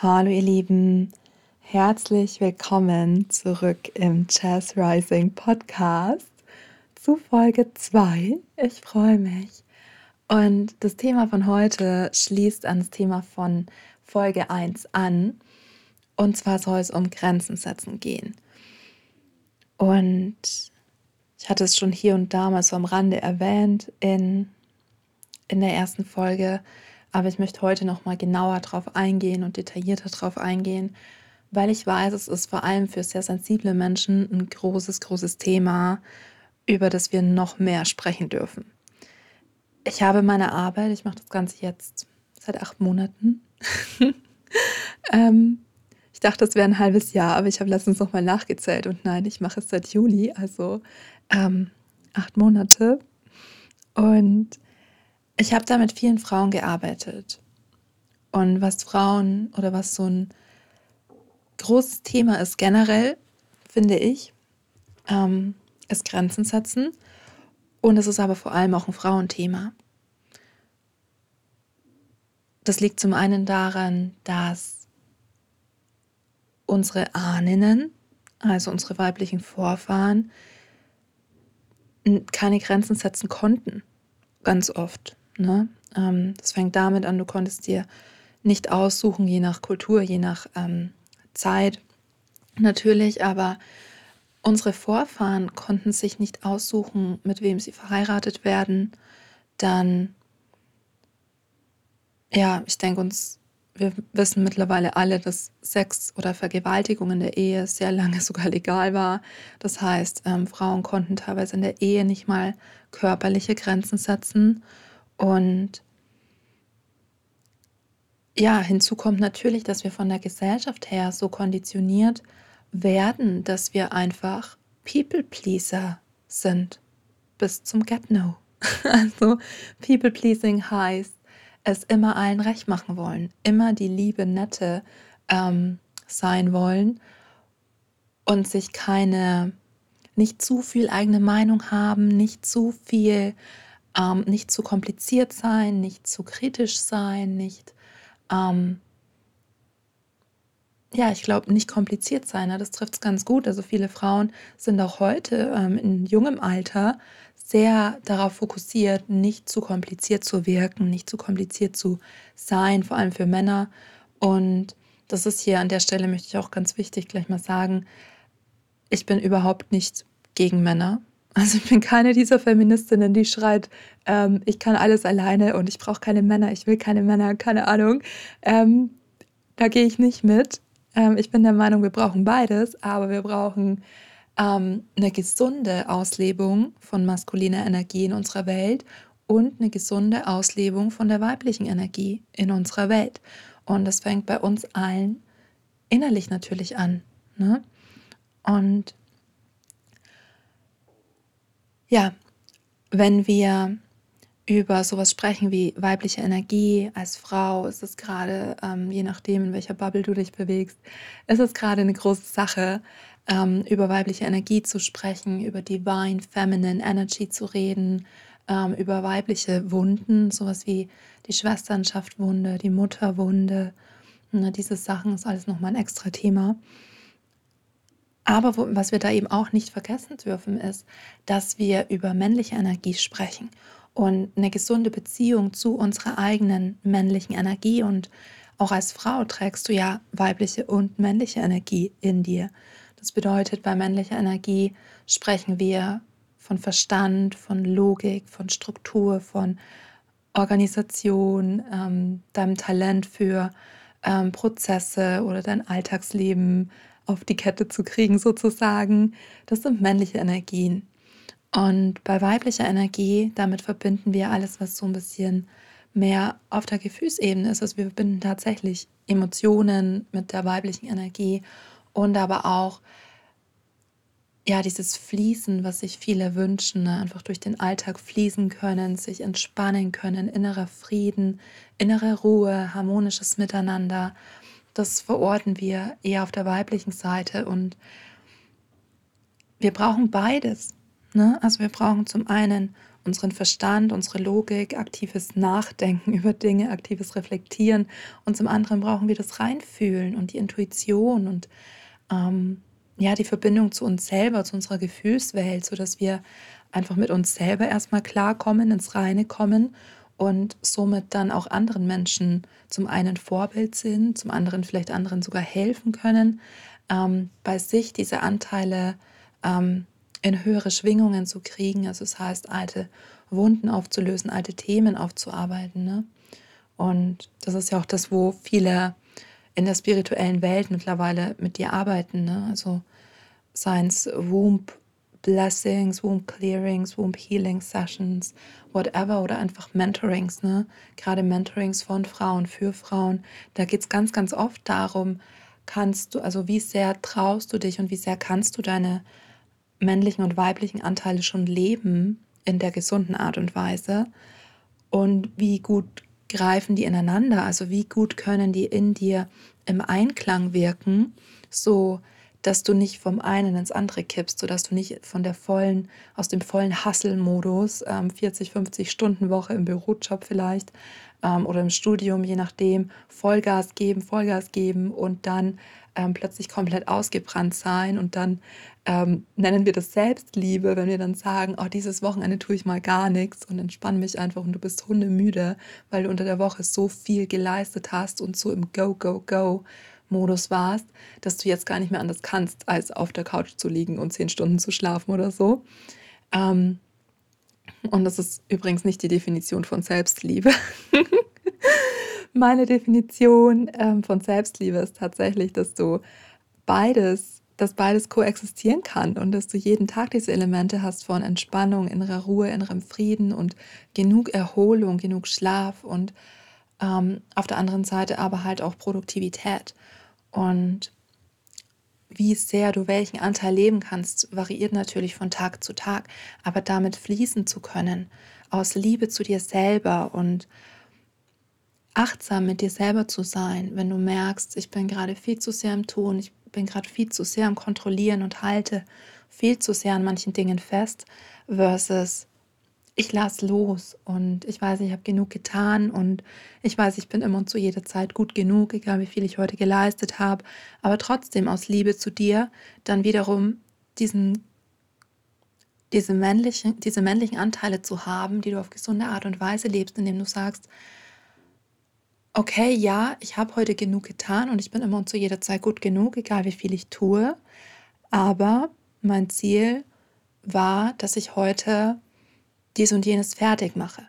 Hallo ihr Lieben, herzlich willkommen zurück im Jazz Rising Podcast zu Folge 2. Ich freue mich. Und das Thema von heute schließt an das Thema von Folge 1 an. Und zwar soll es um Grenzen setzen gehen. Und ich hatte es schon hier und da mal so am Rande erwähnt in, in der ersten Folge, aber ich möchte heute noch mal genauer darauf eingehen und detaillierter darauf eingehen, weil ich weiß, es ist vor allem für sehr sensible Menschen ein großes, großes Thema, über das wir noch mehr sprechen dürfen. Ich habe meine Arbeit, ich mache das Ganze jetzt seit acht Monaten. ähm, ich dachte, das wäre ein halbes Jahr, aber ich habe letztens noch mal nachgezählt und nein, ich mache es seit Juli, also ähm, acht Monate. Und ich habe da mit vielen Frauen gearbeitet. Und was Frauen oder was so ein großes Thema ist generell, finde ich, ähm, ist Grenzen setzen. Und es ist aber vor allem auch ein Frauenthema. Das liegt zum einen daran, dass unsere Ahnen, also unsere weiblichen Vorfahren, keine Grenzen setzen konnten. Ganz oft. Ne? Ähm, das fängt damit an, du konntest dir nicht aussuchen, je nach Kultur, je nach ähm, Zeit natürlich, aber unsere Vorfahren konnten sich nicht aussuchen, mit wem sie verheiratet werden. Dann, ja, ich denke uns, wir wissen mittlerweile alle, dass Sex oder Vergewaltigung in der Ehe sehr lange sogar legal war. Das heißt, ähm, Frauen konnten teilweise in der Ehe nicht mal körperliche Grenzen setzen. Und ja, hinzu kommt natürlich, dass wir von der Gesellschaft her so konditioniert werden, dass wir einfach People-Pleaser sind. Bis zum Get-No. Also People-Pleasing heißt, es immer allen recht machen wollen, immer die liebe Nette ähm, sein wollen und sich keine, nicht zu viel eigene Meinung haben, nicht zu viel ähm, nicht zu kompliziert sein, nicht zu kritisch sein, nicht, ähm, ja, ich glaube, nicht kompliziert sein. Ne? Das trifft es ganz gut. Also viele Frauen sind auch heute ähm, in jungem Alter sehr darauf fokussiert, nicht zu kompliziert zu wirken, nicht zu kompliziert zu sein, vor allem für Männer. Und das ist hier an der Stelle, möchte ich auch ganz wichtig gleich mal sagen, ich bin überhaupt nicht gegen Männer. Also ich bin keine dieser Feministinnen, die schreit, ähm, ich kann alles alleine und ich brauche keine Männer, ich will keine Männer, keine Ahnung. Ähm, da gehe ich nicht mit. Ähm, ich bin der Meinung, wir brauchen beides, aber wir brauchen ähm, eine gesunde Auslebung von maskuliner Energie in unserer Welt und eine gesunde Auslebung von der weiblichen Energie in unserer Welt. Und das fängt bei uns allen innerlich natürlich an. Ne? Und ja, wenn wir über sowas sprechen wie weibliche Energie als Frau, ist es gerade, ähm, je nachdem, in welcher Bubble du dich bewegst, ist es gerade eine große Sache, ähm, über weibliche Energie zu sprechen, über Divine Feminine Energy zu reden, ähm, über weibliche Wunden, sowas wie die Schwesternschaftwunde, die Mutterwunde. Ne, diese Sachen ist alles nochmal ein extra Thema. Aber wo, was wir da eben auch nicht vergessen dürfen, ist, dass wir über männliche Energie sprechen und eine gesunde Beziehung zu unserer eigenen männlichen Energie. Und auch als Frau trägst du ja weibliche und männliche Energie in dir. Das bedeutet, bei männlicher Energie sprechen wir von Verstand, von Logik, von Struktur, von Organisation, ähm, deinem Talent für ähm, Prozesse oder dein Alltagsleben auf die Kette zu kriegen, sozusagen. Das sind männliche Energien. Und bei weiblicher Energie, damit verbinden wir alles, was so ein bisschen mehr auf der Gefühlsebene ist. Also wir verbinden tatsächlich Emotionen mit der weiblichen Energie und aber auch ja, dieses Fließen, was sich viele wünschen, ne? einfach durch den Alltag fließen können, sich entspannen können, innerer Frieden, innere Ruhe, harmonisches Miteinander das verorten wir eher auf der weiblichen Seite und wir brauchen beides. Ne? Also wir brauchen zum einen unseren Verstand, unsere Logik, aktives Nachdenken über Dinge, aktives Reflektieren. Und zum anderen brauchen wir das Reinfühlen und die Intuition und ähm, ja, die Verbindung zu uns selber, zu unserer Gefühlswelt, sodass wir einfach mit uns selber erstmal klarkommen, ins Reine kommen und somit dann auch anderen Menschen zum einen Vorbild sind, zum anderen vielleicht anderen sogar helfen können, ähm, bei sich diese Anteile ähm, in höhere Schwingungen zu kriegen. Also das heißt, alte Wunden aufzulösen, alte Themen aufzuarbeiten. Ne? Und das ist ja auch das, wo viele in der spirituellen Welt mittlerweile mit dir arbeiten. Ne? Also seien es Womb Blessings, Womb Clearings, Womb Healing Sessions, whatever oder einfach Mentorings, ne? Gerade Mentorings von Frauen für Frauen. Da geht es ganz, ganz oft darum, kannst du, also wie sehr traust du dich und wie sehr kannst du deine männlichen und weiblichen Anteile schon leben in der gesunden Art und Weise und wie gut greifen die ineinander, also wie gut können die in dir im Einklang wirken, so dass du nicht vom einen ins andere kippst, sodass du nicht von der vollen, aus dem vollen Hustle-Modus, ähm, 40, 50 Stunden Woche im Bürojob vielleicht ähm, oder im Studium, je nachdem, Vollgas geben, Vollgas geben und dann ähm, plötzlich komplett ausgebrannt sein. Und dann ähm, nennen wir das Selbstliebe, wenn wir dann sagen, oh, dieses Wochenende tue ich mal gar nichts und entspanne mich einfach und du bist hundemüde, weil du unter der Woche so viel geleistet hast und so im Go, Go, Go Modus warst, dass du jetzt gar nicht mehr anders kannst, als auf der Couch zu liegen und zehn Stunden zu schlafen oder so. Ähm, und das ist übrigens nicht die Definition von Selbstliebe. Meine Definition ähm, von Selbstliebe ist tatsächlich, dass du beides, dass beides koexistieren kann und dass du jeden Tag diese Elemente hast von Entspannung, innerer Ruhe, innerem Frieden und genug Erholung, genug Schlaf und ähm, auf der anderen Seite aber halt auch Produktivität. Und wie sehr du welchen Anteil leben kannst, variiert natürlich von Tag zu Tag, aber damit fließen zu können, aus Liebe zu dir selber und achtsam mit dir selber zu sein, wenn du merkst, ich bin gerade viel zu sehr im Tun, ich bin gerade viel zu sehr am Kontrollieren und halte viel zu sehr an manchen Dingen fest, versus ich lasse los und ich weiß, ich habe genug getan und ich weiß, ich bin immer und zu jeder Zeit gut genug, egal wie viel ich heute geleistet habe, aber trotzdem aus Liebe zu dir dann wiederum diesen, diese, männlichen, diese männlichen Anteile zu haben, die du auf gesunde Art und Weise lebst, indem du sagst, okay, ja, ich habe heute genug getan und ich bin immer und zu jeder Zeit gut genug, egal wie viel ich tue, aber mein Ziel war, dass ich heute dies und jenes fertig mache.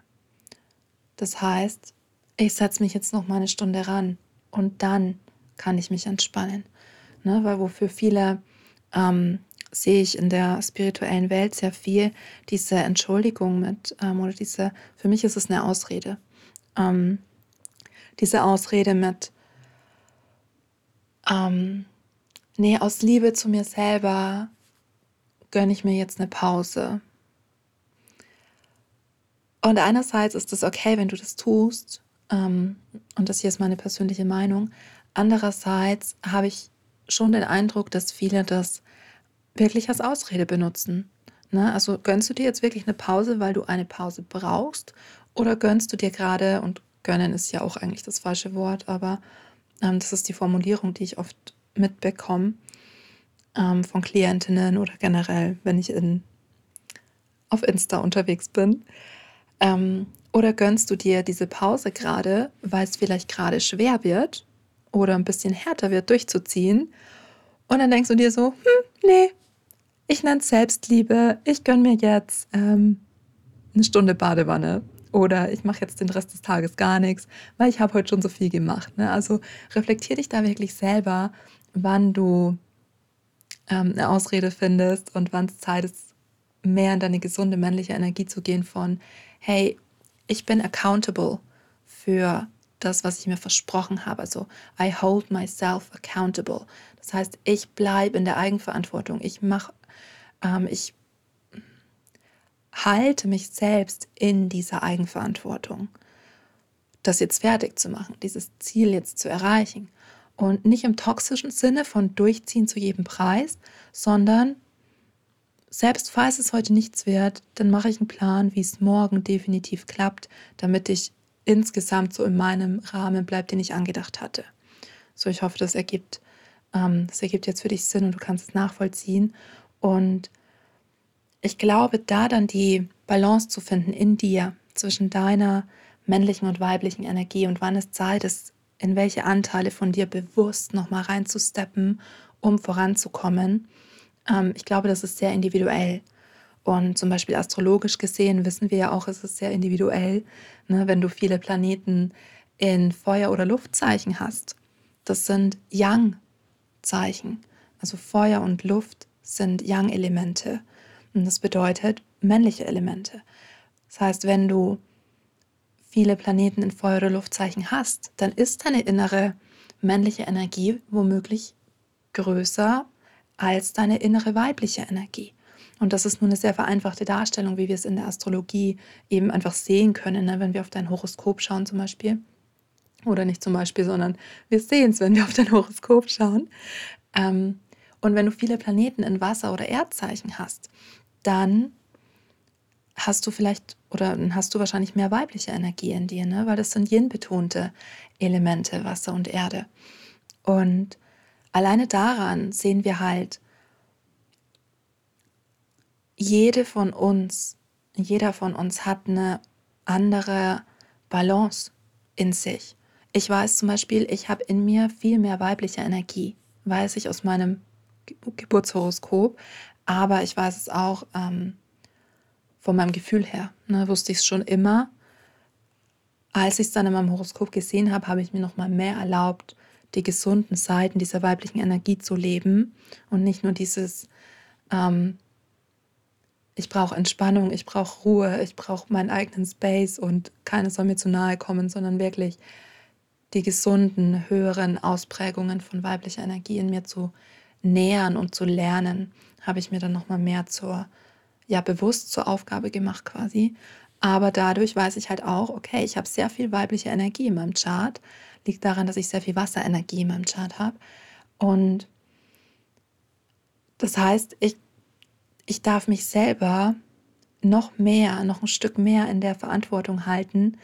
Das heißt, ich setze mich jetzt noch mal eine Stunde ran und dann kann ich mich entspannen. Ne? Weil wofür viele ähm, sehe ich in der spirituellen Welt sehr viel diese Entschuldigung mit ähm, oder diese, für mich ist es eine Ausrede. Ähm, diese Ausrede mit, ähm, nee, aus Liebe zu mir selber gönne ich mir jetzt eine Pause. Und einerseits ist es okay, wenn du das tust, ähm, und das hier ist meine persönliche Meinung. Andererseits habe ich schon den Eindruck, dass viele das wirklich als Ausrede benutzen. Ne? Also gönnst du dir jetzt wirklich eine Pause, weil du eine Pause brauchst? Oder gönnst du dir gerade, und gönnen ist ja auch eigentlich das falsche Wort, aber ähm, das ist die Formulierung, die ich oft mitbekomme ähm, von Klientinnen oder generell, wenn ich in, auf Insta unterwegs bin. Ähm, oder gönnst du dir diese Pause gerade, weil es vielleicht gerade schwer wird oder ein bisschen härter wird, durchzuziehen? Und dann denkst du dir so, hm, nee, ich nenne es Selbstliebe, ich gönne mir jetzt ähm, eine Stunde Badewanne oder ich mache jetzt den Rest des Tages gar nichts, weil ich habe heute schon so viel gemacht. Ne? Also reflektier dich da wirklich selber, wann du ähm, eine Ausrede findest und wann es Zeit ist, mehr in deine gesunde männliche Energie zu gehen von, hey, ich bin accountable für das, was ich mir versprochen habe. Also I hold myself accountable. Das heißt, ich bleibe in der Eigenverantwortung. Ich mache, ähm, ich halte mich selbst in dieser Eigenverantwortung, das jetzt fertig zu machen, dieses Ziel jetzt zu erreichen. Und nicht im toxischen Sinne von durchziehen zu jedem Preis, sondern selbst falls es heute nichts wird, dann mache ich einen Plan, wie es morgen definitiv klappt, damit ich insgesamt so in meinem Rahmen bleibe, den ich angedacht hatte. So, ich hoffe, das ergibt, ähm, das ergibt jetzt für dich Sinn und du kannst es nachvollziehen. Und ich glaube, da dann die Balance zu finden in dir zwischen deiner männlichen und weiblichen Energie und wann es Zeit ist, in welche Anteile von dir bewusst nochmal reinzusteppen, um voranzukommen. Ähm, ich glaube, das ist sehr individuell. Und zum Beispiel astrologisch gesehen wissen wir ja auch, es ist sehr individuell, ne, wenn du viele Planeten in Feuer- oder Luftzeichen hast. Das sind Yang-Zeichen. Also Feuer und Luft sind Yang-Elemente. Und das bedeutet männliche Elemente. Das heißt, wenn du viele Planeten in Feuer- oder Luftzeichen hast, dann ist deine innere männliche Energie womöglich größer als deine innere weibliche Energie. Und das ist nur eine sehr vereinfachte Darstellung, wie wir es in der Astrologie eben einfach sehen können, ne? wenn wir auf dein Horoskop schauen zum Beispiel. Oder nicht zum Beispiel, sondern wir sehen es, wenn wir auf dein Horoskop schauen. Ähm, und wenn du viele Planeten in Wasser- oder Erdzeichen hast, dann hast du vielleicht oder hast du wahrscheinlich mehr weibliche Energie in dir, ne? weil das sind yin-betonte Elemente, Wasser und Erde. Und alleine daran sehen wir halt, jede von uns, jeder von uns hat eine andere Balance in sich. Ich weiß zum Beispiel, ich habe in mir viel mehr weibliche Energie, weiß ich aus meinem Geburtshoroskop, aber ich weiß es auch ähm, von meinem Gefühl her. Ne, wusste ich es schon immer. Als ich es dann in meinem Horoskop gesehen habe, habe ich mir noch mal mehr erlaubt, die gesunden Seiten dieser weiblichen Energie zu leben und nicht nur dieses ähm, ich brauche Entspannung, ich brauche Ruhe, ich brauche meinen eigenen Space und keiner soll mir zu nahe kommen, sondern wirklich die gesunden, höheren Ausprägungen von weiblicher Energie in mir zu nähern und zu lernen, habe ich mir dann nochmal mehr zur, ja, bewusst zur Aufgabe gemacht quasi. Aber dadurch weiß ich halt auch, okay, ich habe sehr viel weibliche Energie in meinem Chart. Liegt daran, dass ich sehr viel Wasserenergie in meinem Chart habe. Und das heißt, ich ich darf mich selber noch mehr, noch ein Stück mehr in der Verantwortung halten,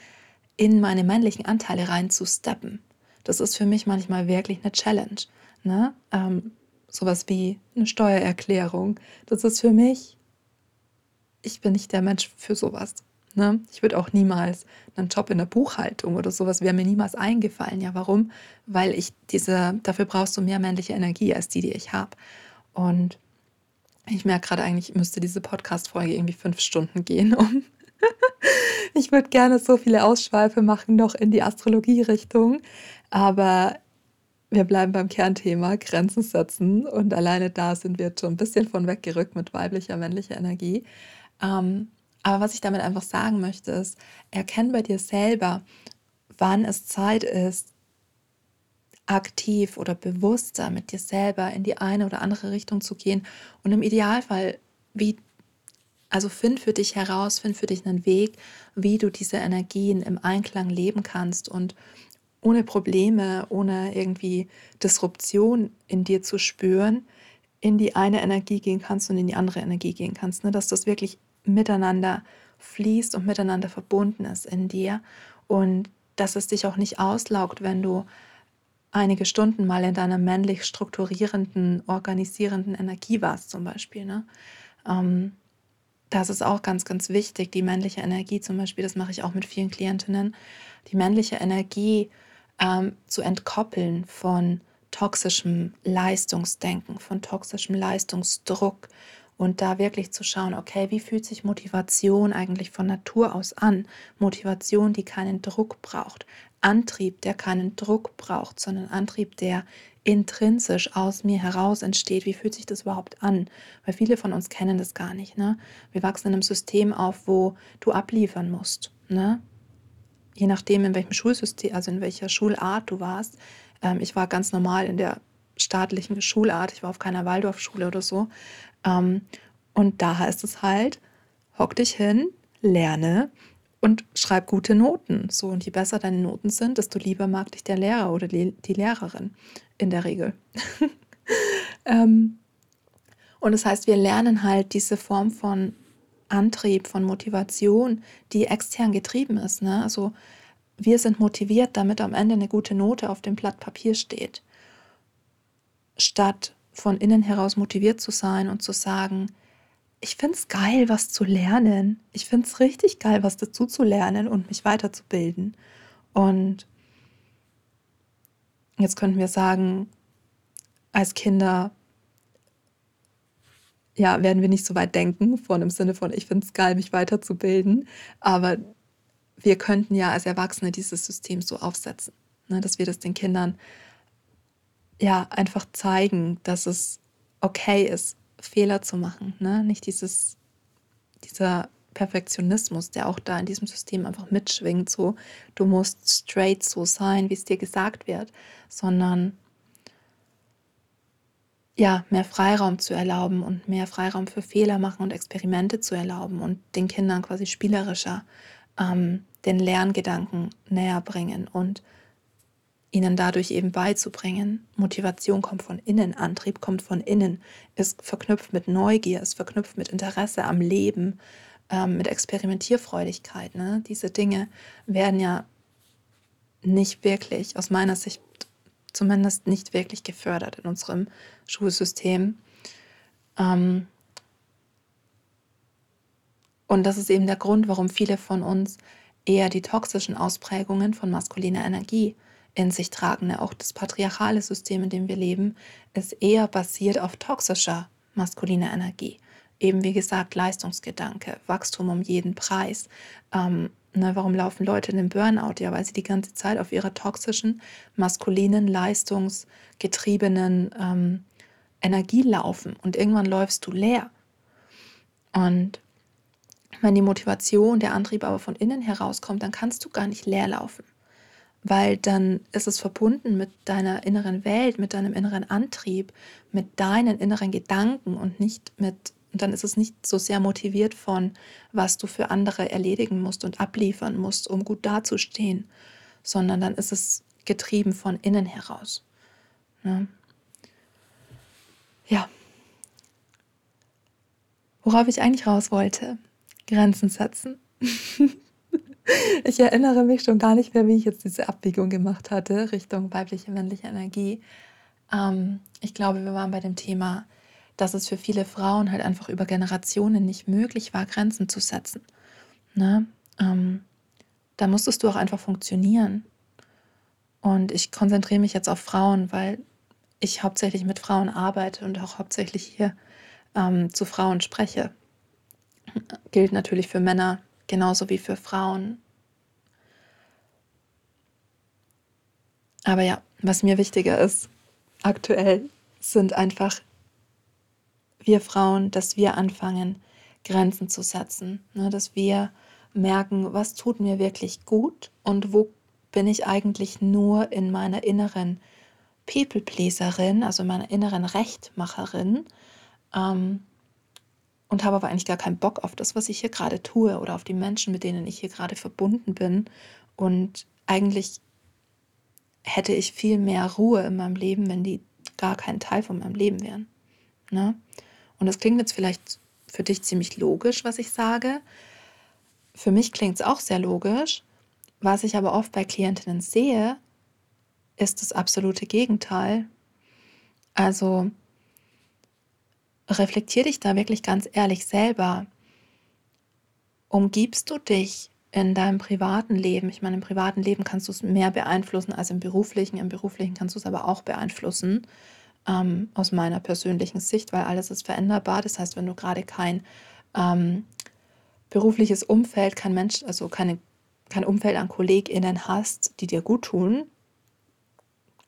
in meine männlichen Anteile reinzusteppen. Das ist für mich manchmal wirklich eine Challenge. Ne? Ähm, sowas wie eine Steuererklärung. Das ist für mich, ich bin nicht der Mensch für sowas. Ne? Ich würde auch niemals einen Job in der Buchhaltung oder sowas wäre mir niemals eingefallen. Ja, warum? Weil ich diese, dafür brauchst du mehr männliche Energie als die, die ich habe. Und ich merke gerade eigentlich, müsste diese Podcast-Folge irgendwie fünf Stunden gehen. Um ich würde gerne so viele Ausschweife machen, noch in die Astrologie-Richtung. Aber wir bleiben beim Kernthema, Grenzen setzen. Und alleine da sind wir schon ein bisschen von weggerückt mit weiblicher, männlicher Energie. Ähm, aber was ich damit einfach sagen möchte, ist, erkenn bei dir selber, wann es Zeit ist, aktiv oder bewusster mit dir selber in die eine oder andere Richtung zu gehen und im Idealfall, wie, also find für dich heraus, find für dich einen Weg, wie du diese Energien im Einklang leben kannst und ohne Probleme, ohne irgendwie Disruption in dir zu spüren, in die eine Energie gehen kannst und in die andere Energie gehen kannst, ne? dass das wirklich miteinander fließt und miteinander verbunden ist in dir und dass es dich auch nicht auslaugt, wenn du einige Stunden mal in deiner männlich strukturierenden, organisierenden Energie warst zum Beispiel. Ne? Ähm, das ist auch ganz, ganz wichtig, die männliche Energie zum Beispiel, das mache ich auch mit vielen Klientinnen, die männliche Energie ähm, zu entkoppeln von toxischem Leistungsdenken, von toxischem Leistungsdruck und da wirklich zu schauen, okay, wie fühlt sich Motivation eigentlich von Natur aus an? Motivation, die keinen Druck braucht. Antrieb, der keinen Druck braucht, sondern Antrieb, der intrinsisch aus mir heraus entsteht. Wie fühlt sich das überhaupt an? Weil viele von uns kennen das gar nicht. Ne? Wir wachsen in einem System auf, wo du abliefern musst. Ne? Je nachdem, in welchem Schulsystem, also in welcher Schulart du warst. Ähm, ich war ganz normal in der staatlichen Schulart. Ich war auf keiner Waldorfschule oder so. Ähm, und da heißt es halt, hock dich hin, lerne und schreib gute Noten. So, und je besser deine Noten sind, desto lieber mag dich der Lehrer oder die, Lehrerin in der Regel. ähm, Und das heißt, wir lernen halt diese Form von Antrieb, von Motivation, die extern getrieben ist. Ne? Also wir sind motiviert, damit am Ende eine gute Note auf dem Blatt Papier steht. Statt von innen heraus motiviert zu sein und zu sagen, ich finde es geil, was zu lernen. Ich finde es richtig geil, was dazu zu lernen und mich weiterzubilden. Und jetzt könnten wir sagen, als Kinder ja, werden wir nicht so weit denken, von im Sinne von, ich finde es geil, mich weiterzubilden. Aber wir könnten ja als Erwachsene dieses System so aufsetzen, ne, dass wir das den Kindern ja einfach zeigen, dass es okay ist, Fehler zu machen. Ne? Nicht dieses, dieser Perfektionismus, der auch da in diesem System einfach mitschwingt, so du musst straight so sein, wie es dir gesagt wird, sondern ja, mehr Freiraum zu erlauben und mehr Freiraum für Fehler machen und Experimente zu erlauben und den Kindern quasi spielerischer ähm, den Lerngedanken näher bringen und ihnen dadurch eben beizubringen, Motivation kommt von innen, Antrieb kommt von innen, ist verknüpft mit Neugier, ist verknüpft mit Interesse am Leben, ähm, mit Experimentierfreudigkeit. Ne? Diese Dinge werden ja nicht wirklich, aus meiner Sicht zumindest nicht wirklich gefördert in unserem Schulsystem. Ähm, und das ist eben der Grund, warum viele von uns eher die toxischen Ausprägungen von maskuliner Energie in sich tragen. Auch das patriarchale System, in dem wir leben, ist eher basiert auf toxischer maskuliner Energie. Eben wie gesagt, Leistungsgedanke, Wachstum um jeden Preis. Ähm, ne, warum laufen Leute in den Burnout? Ja, weil sie die ganze Zeit auf ihrer toxischen, maskulinen, leistungsgetriebenen ähm, Energie laufen und irgendwann läufst du leer. Und wenn die Motivation, der Antrieb aber von innen herauskommt, dann kannst du gar nicht leer laufen, weil dann ist es verbunden mit deiner inneren Welt, mit deinem inneren Antrieb, mit deinen inneren Gedanken und nicht mit, und dann ist es nicht so sehr motiviert von, was du für andere erledigen musst und abliefern musst, um gut dazustehen, sondern dann ist es getrieben von innen heraus. Ja. ja. Worauf ich eigentlich raus wollte, Grenzen setzen. ich erinnere mich schon gar nicht mehr, wie ich jetzt diese Abbiegung gemacht hatte Richtung weibliche, männliche Energie. Ähm, ich glaube, wir waren bei dem Thema, dass es für viele Frauen halt einfach über Generationen nicht möglich war, Grenzen zu setzen. Ne? Ähm, da musstest du auch einfach funktionieren. Und ich konzentriere mich jetzt auf Frauen, weil ich hauptsächlich mit Frauen arbeite und auch hauptsächlich hier ähm, zu Frauen spreche gilt natürlich für Männer genauso wie für Frauen. Aber ja, was mir wichtiger ist aktuell, sind einfach wir Frauen, dass wir anfangen, Grenzen zu setzen, ne, dass wir merken, was tut mir wirklich gut und wo bin ich eigentlich nur in meiner inneren People-Pleaserin, also meiner inneren Rechtmacherin, ähm, und habe aber eigentlich gar keinen Bock auf das, was ich hier gerade tue oder auf die Menschen, mit denen ich hier gerade verbunden bin. Und eigentlich hätte ich viel mehr Ruhe in meinem Leben, wenn die gar kein Teil von meinem Leben wären. Ne? Und das klingt jetzt vielleicht für dich ziemlich logisch, was ich sage. Für mich klingt es auch sehr logisch. Was ich aber oft bei Klientinnen sehe, ist das absolute Gegenteil. Also reflektier dich da wirklich ganz ehrlich selber. Umgibst du dich in deinem privaten Leben? Ich meine, im privaten Leben kannst du es mehr beeinflussen als im beruflichen. Im beruflichen kannst du es aber auch beeinflussen, ähm, aus meiner persönlichen Sicht, weil alles ist veränderbar. Das heißt, wenn du gerade kein ähm, berufliches Umfeld, kein Mensch, also keine, kein Umfeld an KollegInnen hast, die dir gut tun,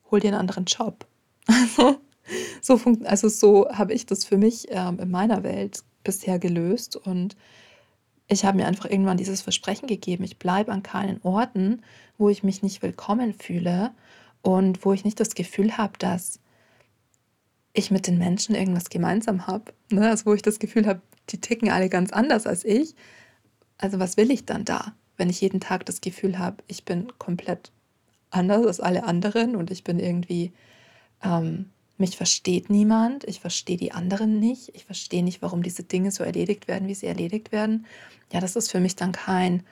hol dir einen anderen Job. So also so habe ich das für mich ähm, in meiner Welt bisher gelöst und ich habe mir einfach irgendwann dieses Versprechen gegeben, ich bleibe an keinen Orten, wo ich mich nicht willkommen fühle und wo ich nicht das Gefühl habe, dass ich mit den Menschen irgendwas gemeinsam habe. Ne? Also wo ich das Gefühl habe, die ticken alle ganz anders als ich. Also was will ich dann da, wenn ich jeden Tag das Gefühl habe, ich bin komplett anders als alle anderen und ich bin irgendwie ähm, mich versteht niemand, ich verstehe die anderen nicht, ich verstehe nicht, warum diese Dinge so erledigt werden, wie sie erledigt werden, ja, das ist für mich dann kein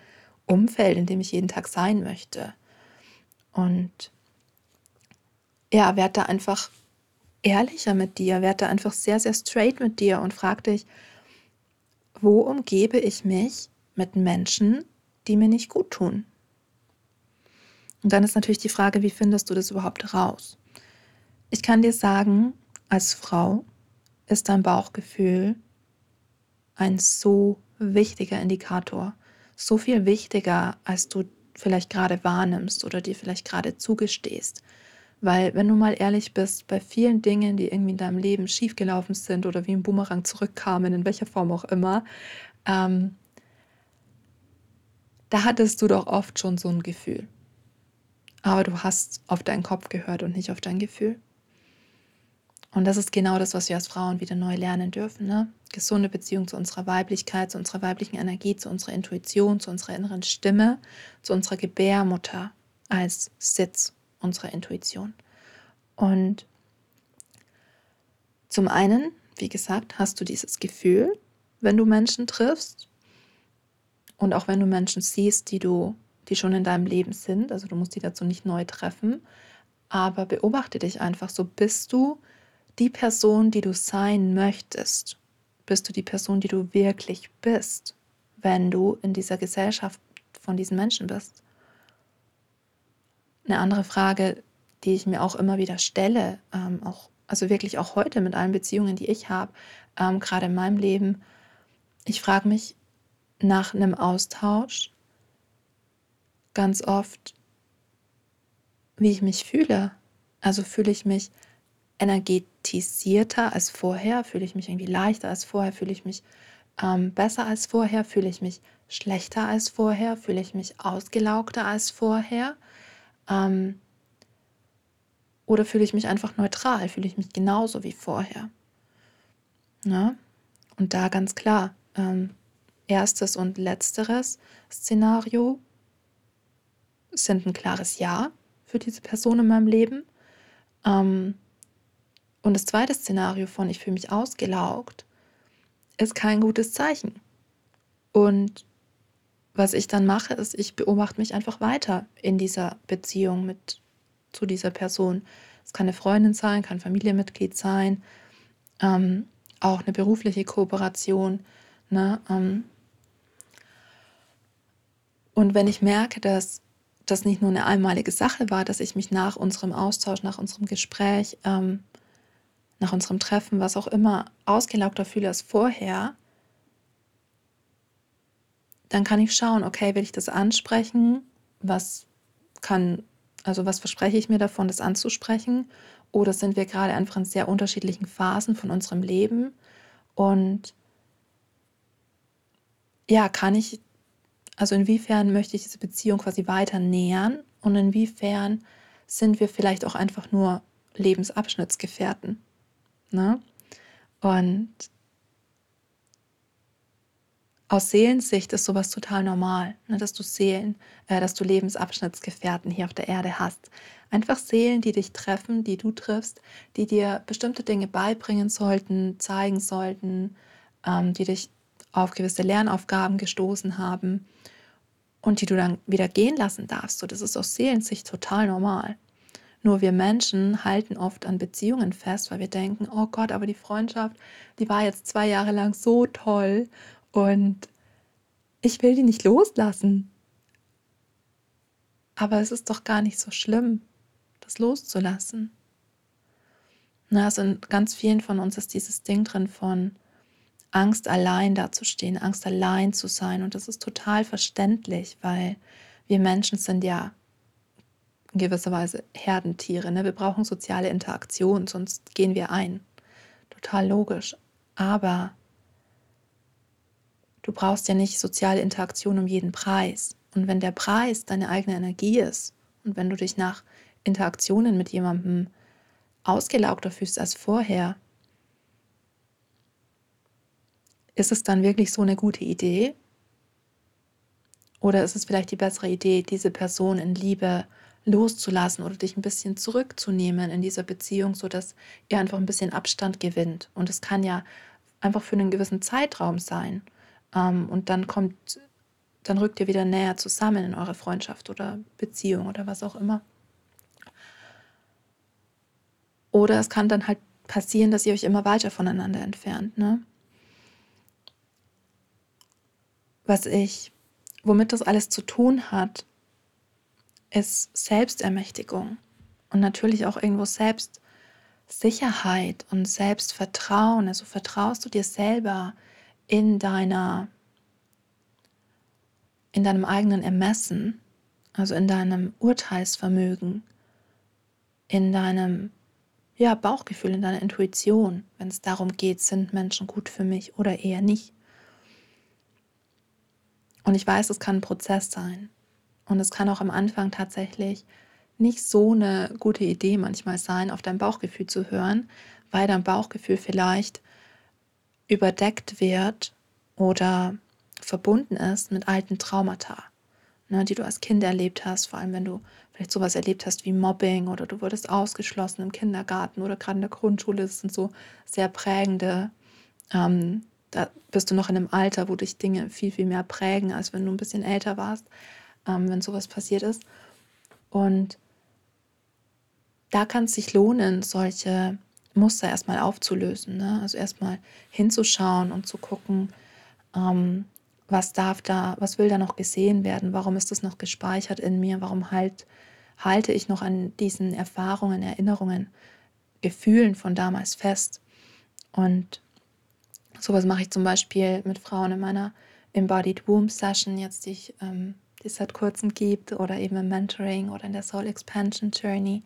Umfeld, in dem ich jeden Tag sein möchte. Und ja, werd da einfach ehrlicher mit dir, werd da einfach sehr, sehr straight mit dir und frag dich, wo umgebe ich mich mit Menschen, die mir nicht gut tun? Und dann ist natürlich die Frage, wie findest du das überhaupt raus? Ich kann dir sagen, als Frau ist dein Bauchgefühl ein so wichtiger Indikator, so viel wichtiger, als du vielleicht gerade wahrnimmst oder dir vielleicht gerade zugestehst. Weil, wenn du mal ehrlich bist, bei vielen Dingen, die irgendwie in deinem Leben schiefgelaufen sind oder wie ein Boomerang zurückkamen, in welcher Form auch immer, ähm, da hattest du doch oft schon so ein Gefühl. Aber du hast auf deinen Kopf gehört und nicht auf dein Gefühl. Und das ist genau das, was wir als Frauen wieder neu lernen dürfen. Ne? Gesunde Beziehung zu unserer Weiblichkeit, zu unserer weiblichen Energie, zu unserer Intuition, zu unserer inneren Stimme, zu unserer Gebärmutter als Sitz unserer Intuition. Und zum einen, wie gesagt, hast du dieses Gefühl, wenn du Menschen triffst und auch wenn du Menschen siehst, die du, die schon in deinem Leben sind, also du musst die dazu nicht neu treffen, aber beobachte dich einfach, so bist du die Person, die du sein möchtest? Bist du die Person, die du wirklich bist, wenn du in dieser Gesellschaft von diesen Menschen bist? Eine andere Frage, die ich mir auch immer wieder stelle, ähm, auch, also wirklich auch heute mit allen Beziehungen, die ich habe, ähm, gerade in meinem Leben, ich frage mich nach einem Austausch ganz oft, wie ich mich fühle. Also fühle ich mich energetisierter als vorher? Fühle ich mich irgendwie leichter als vorher? Fühle ich mich ähm, besser als vorher? Fühle ich mich schlechter als vorher? Fühle ich mich ausgelaugter als vorher? Ähm, oder fühle ich mich einfach neutral? Fühle ich mich genauso wie vorher? Ne? Und da ganz klar, ähm, erstes und letzteres Szenario sind ein klares Ja für diese Person in meinem Leben. Ähm, und das zweite Szenario von ich fühle mich ausgelaugt ist kein gutes Zeichen. Und was ich dann mache, ist, ich beobachte mich einfach weiter in dieser Beziehung mit zu dieser Person. Es kann eine Freundin sein, kann Familienmitglied sein, ähm, auch eine berufliche Kooperation. Ne? Ähm. Und wenn ich merke, dass das nicht nur eine einmalige Sache war, dass ich mich nach unserem Austausch, nach unserem Gespräch ähm, nach unserem Treffen, was auch immer, ausgelaugter fühle als vorher, dann kann ich schauen, okay, will ich das ansprechen? Was kann, also was verspreche ich mir davon, das anzusprechen? Oder sind wir gerade einfach in sehr unterschiedlichen Phasen von unserem Leben? Und ja, kann ich, also inwiefern möchte ich diese Beziehung quasi weiter nähern und inwiefern sind wir vielleicht auch einfach nur Lebensabschnittsgefährten? Ne? Und aus Seelensicht ist sowas total normal, ne? dass du Seelen, äh, dass du Lebensabschnittsgefährten hier auf der Erde hast. Einfach Seelen, die dich treffen, die du triffst, die dir bestimmte Dinge beibringen sollten, zeigen sollten, ähm, die dich auf gewisse Lernaufgaben gestoßen haben und die du dann wieder gehen lassen darfst. So, das ist aus Seelensicht total normal. Nur wir Menschen halten oft an Beziehungen fest, weil wir denken, oh Gott, aber die Freundschaft, die war jetzt zwei Jahre lang so toll und ich will die nicht loslassen. Aber es ist doch gar nicht so schlimm, das loszulassen. Na, also in ganz vielen von uns ist dieses Ding drin von Angst, allein dazustehen, Angst, allein zu sein. Und das ist total verständlich, weil wir Menschen sind ja in gewisser Weise Herdentiere. Ne? Wir brauchen soziale Interaktion, sonst gehen wir ein. Total logisch. Aber du brauchst ja nicht soziale Interaktion um jeden Preis. Und wenn der Preis deine eigene Energie ist und wenn du dich nach Interaktionen mit jemandem ausgelaugter fühlst als vorher, ist es dann wirklich so eine gute Idee? Oder ist es vielleicht die bessere Idee, diese Person in Liebe loszulassen oder dich ein bisschen zurückzunehmen in dieser Beziehung, sodass ihr einfach ein bisschen Abstand gewinnt. Und es kann ja einfach für einen gewissen Zeitraum sein. Ähm, und dann kommt, dann rückt ihr wieder näher zusammen in eure Freundschaft oder Beziehung oder was auch immer. Oder es kann dann halt passieren, dass ihr euch immer weiter voneinander entfernt. Ne? Was ich, womit das alles zu tun hat, ist Selbstermächtigung und natürlich auch irgendwo Selbstsicherheit und Selbstvertrauen. Also vertraust du dir selber in deiner in deinem eigenen Ermessen, also in deinem Urteilsvermögen, in deinem ja, Bauchgefühl, in deiner Intuition, wenn es darum geht, sind Menschen gut für mich oder eher nicht. Und ich weiß, es kann ein Prozess sein. Und es kann auch am Anfang tatsächlich nicht so eine gute Idee manchmal sein, auf dein Bauchgefühl zu hören, weil dein Bauchgefühl vielleicht überdeckt wird oder verbunden ist mit alten Traumata, ne, die du als Kind erlebt hast, vor allem wenn du vielleicht sowas erlebt hast wie Mobbing oder du wurdest ausgeschlossen im Kindergarten oder gerade in der Grundschule. Das sind so sehr prägende, ähm, da bist du noch in einem Alter, wo dich Dinge viel, viel mehr prägen, als wenn du ein bisschen älter warst ähm, wenn sowas passiert ist. Und da kann es sich lohnen, solche Muster erstmal aufzulösen. Ne? Also erstmal hinzuschauen und zu gucken, ähm, was darf da, was will da noch gesehen werden, warum ist das noch gespeichert in mir, warum halt, halte ich noch an diesen Erfahrungen, Erinnerungen, Gefühlen von damals fest. Und sowas mache ich zum Beispiel mit Frauen in meiner Embodied Womb Session, jetzt die ich ähm, die es seit kurzem gibt oder eben im Mentoring oder in der Soul Expansion Journey,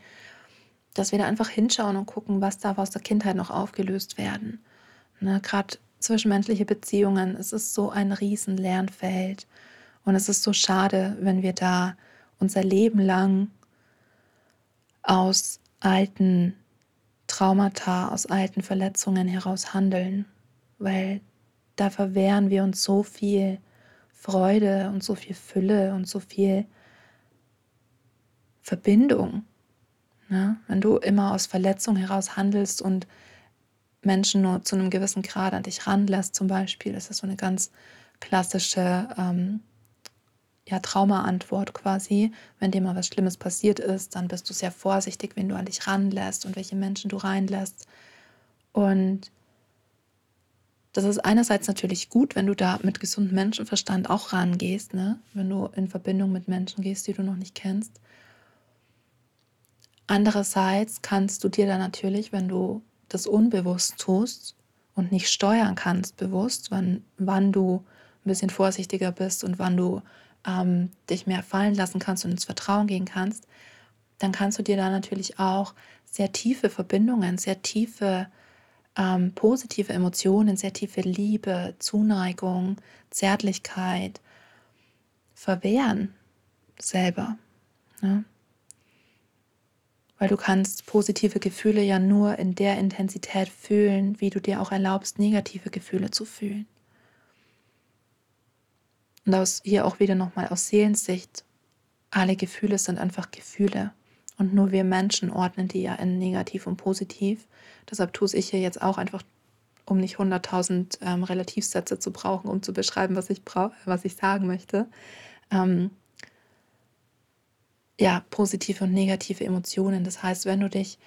dass wir da einfach hinschauen und gucken, was darf aus der Kindheit noch aufgelöst werden. Ne, Gerade zwischenmenschliche Beziehungen, es ist so ein riesen Lernfeld und es ist so schade, wenn wir da unser Leben lang aus alten Traumata, aus alten Verletzungen heraus handeln, weil da verwehren wir uns so viel Freude und so viel Fülle und so viel Verbindung. Ne? Wenn du immer aus Verletzung heraus handelst und Menschen nur zu einem gewissen Grad an dich ranlässt, zum Beispiel, ist das so eine ganz klassische ähm, ja, Traumaantwort quasi. Wenn dir mal was Schlimmes passiert ist, dann bist du sehr vorsichtig, wenn du an dich ranlässt und welche Menschen du reinlässt. Und das ist einerseits natürlich gut, wenn du da mit gesundem Menschenverstand auch rangehst, ne? wenn du in Verbindung mit Menschen gehst, die du noch nicht kennst. Andererseits kannst du dir dann natürlich, wenn du das unbewusst tust und nicht steuern kannst bewusst, wann, wann du ein bisschen vorsichtiger bist und wann du ähm, dich mehr fallen lassen kannst und ins Vertrauen gehen kannst, dann kannst du dir da natürlich auch sehr tiefe Verbindungen, sehr tiefe ähm, positive Emotionen, sehr tiefe Liebe, Zuneigung, Zärtlichkeit verwehren selber. Ne? Weil du kannst positive Gefühle ja nur in der Intensität fühlen, wie du dir auch erlaubst, negative Gefühle zu fühlen. Und aus, hier auch wieder nochmal aus Seelensicht, alle Gefühle sind einfach Gefühle. Und nur wir Menschen ordnen die ja in negativ und positiv. Deshalb tue ich hier jetzt auch einfach, um nicht 100.000 ähm, Relativsätze zu brauchen, um zu beschreiben, was ich, was ich sagen möchte. Ähm, ja, positive und negative Emotionen. Das heißt, wenn du dich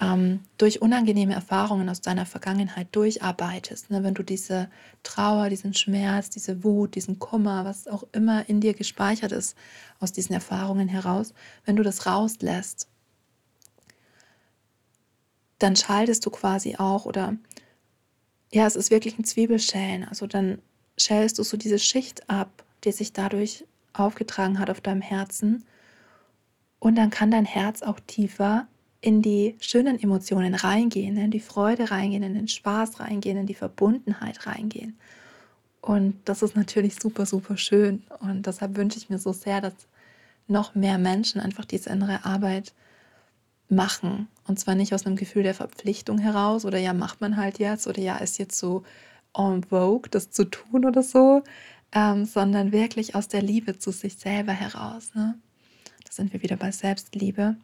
ähm, durch unangenehme Erfahrungen aus deiner Vergangenheit durcharbeitest, ne, wenn du diese Trauer, diesen Schmerz, diese Wut, diesen Kummer, was auch immer in dir gespeichert ist, aus diesen Erfahrungen heraus, wenn du das rauslässt, dann schaltest du quasi auch oder ja, es ist wirklich ein Zwiebelschälen. Also dann schälst du so diese Schicht ab, die sich dadurch aufgetragen hat auf deinem Herzen. Und dann kann dein Herz auch tiefer in die schönen Emotionen reingehen, in die Freude reingehen, in den Spaß reingehen, in die Verbundenheit reingehen. Und das ist natürlich super, super schön. Und deshalb wünsche ich mir so sehr, dass noch mehr Menschen einfach diese innere Arbeit machen. Und zwar nicht aus einem Gefühl der Verpflichtung heraus oder ja, macht man halt jetzt oder ja, ist jetzt so en vogue, das zu tun oder so, ähm, sondern wirklich aus der Liebe zu sich selber heraus. Ne? sind wir wieder bei Selbstliebe.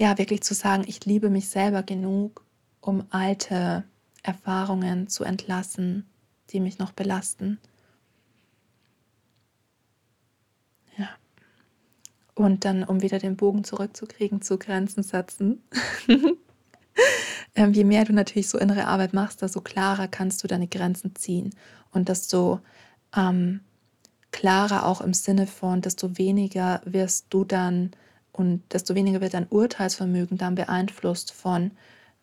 Ja, wirklich zu sagen, ich liebe mich selber genug, um alte Erfahrungen zu entlassen, die mich noch belasten. Ja. Und dann, um wieder den Bogen zurückzukriegen, zu Grenzen setzen. ähm, je mehr du natürlich so innere Arbeit machst, desto klarer kannst du deine Grenzen ziehen und desto ähm, klarer auch im Sinne von, desto weniger wirst du dann und desto weniger wird dein Urteilsvermögen dann beeinflusst von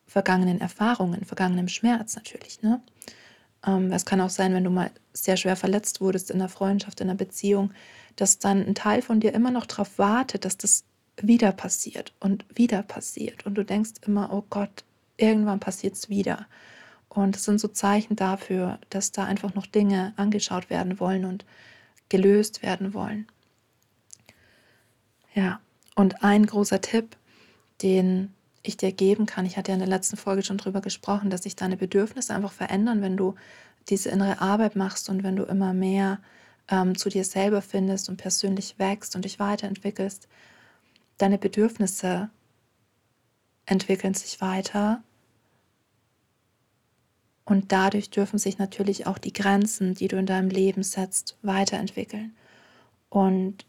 vergangenen Erfahrungen, vergangenem Schmerz natürlich. Ne? Ähm, es kann auch sein, wenn du mal sehr schwer verletzt wurdest in einer Freundschaft, in einer Beziehung, dass dann ein Teil von dir immer noch darauf wartet, dass das wieder passiert und wieder passiert. Und du denkst immer, oh Gott, irgendwann passiert es wieder. Und es sind so Zeichen dafür, dass da einfach noch Dinge angeschaut werden wollen und gelöst werden wollen. Ja, und ein großer Tipp, den ich dir geben kann. Ich hatte ja in der letzten Folge schon darüber gesprochen, dass sich deine Bedürfnisse einfach verändern, wenn du diese innere Arbeit machst und wenn du immer mehr ähm, zu dir selber findest und persönlich wächst und dich weiterentwickelst. Deine Bedürfnisse entwickeln sich weiter und dadurch dürfen sich natürlich auch die Grenzen, die du in deinem Leben setzt, weiterentwickeln. Und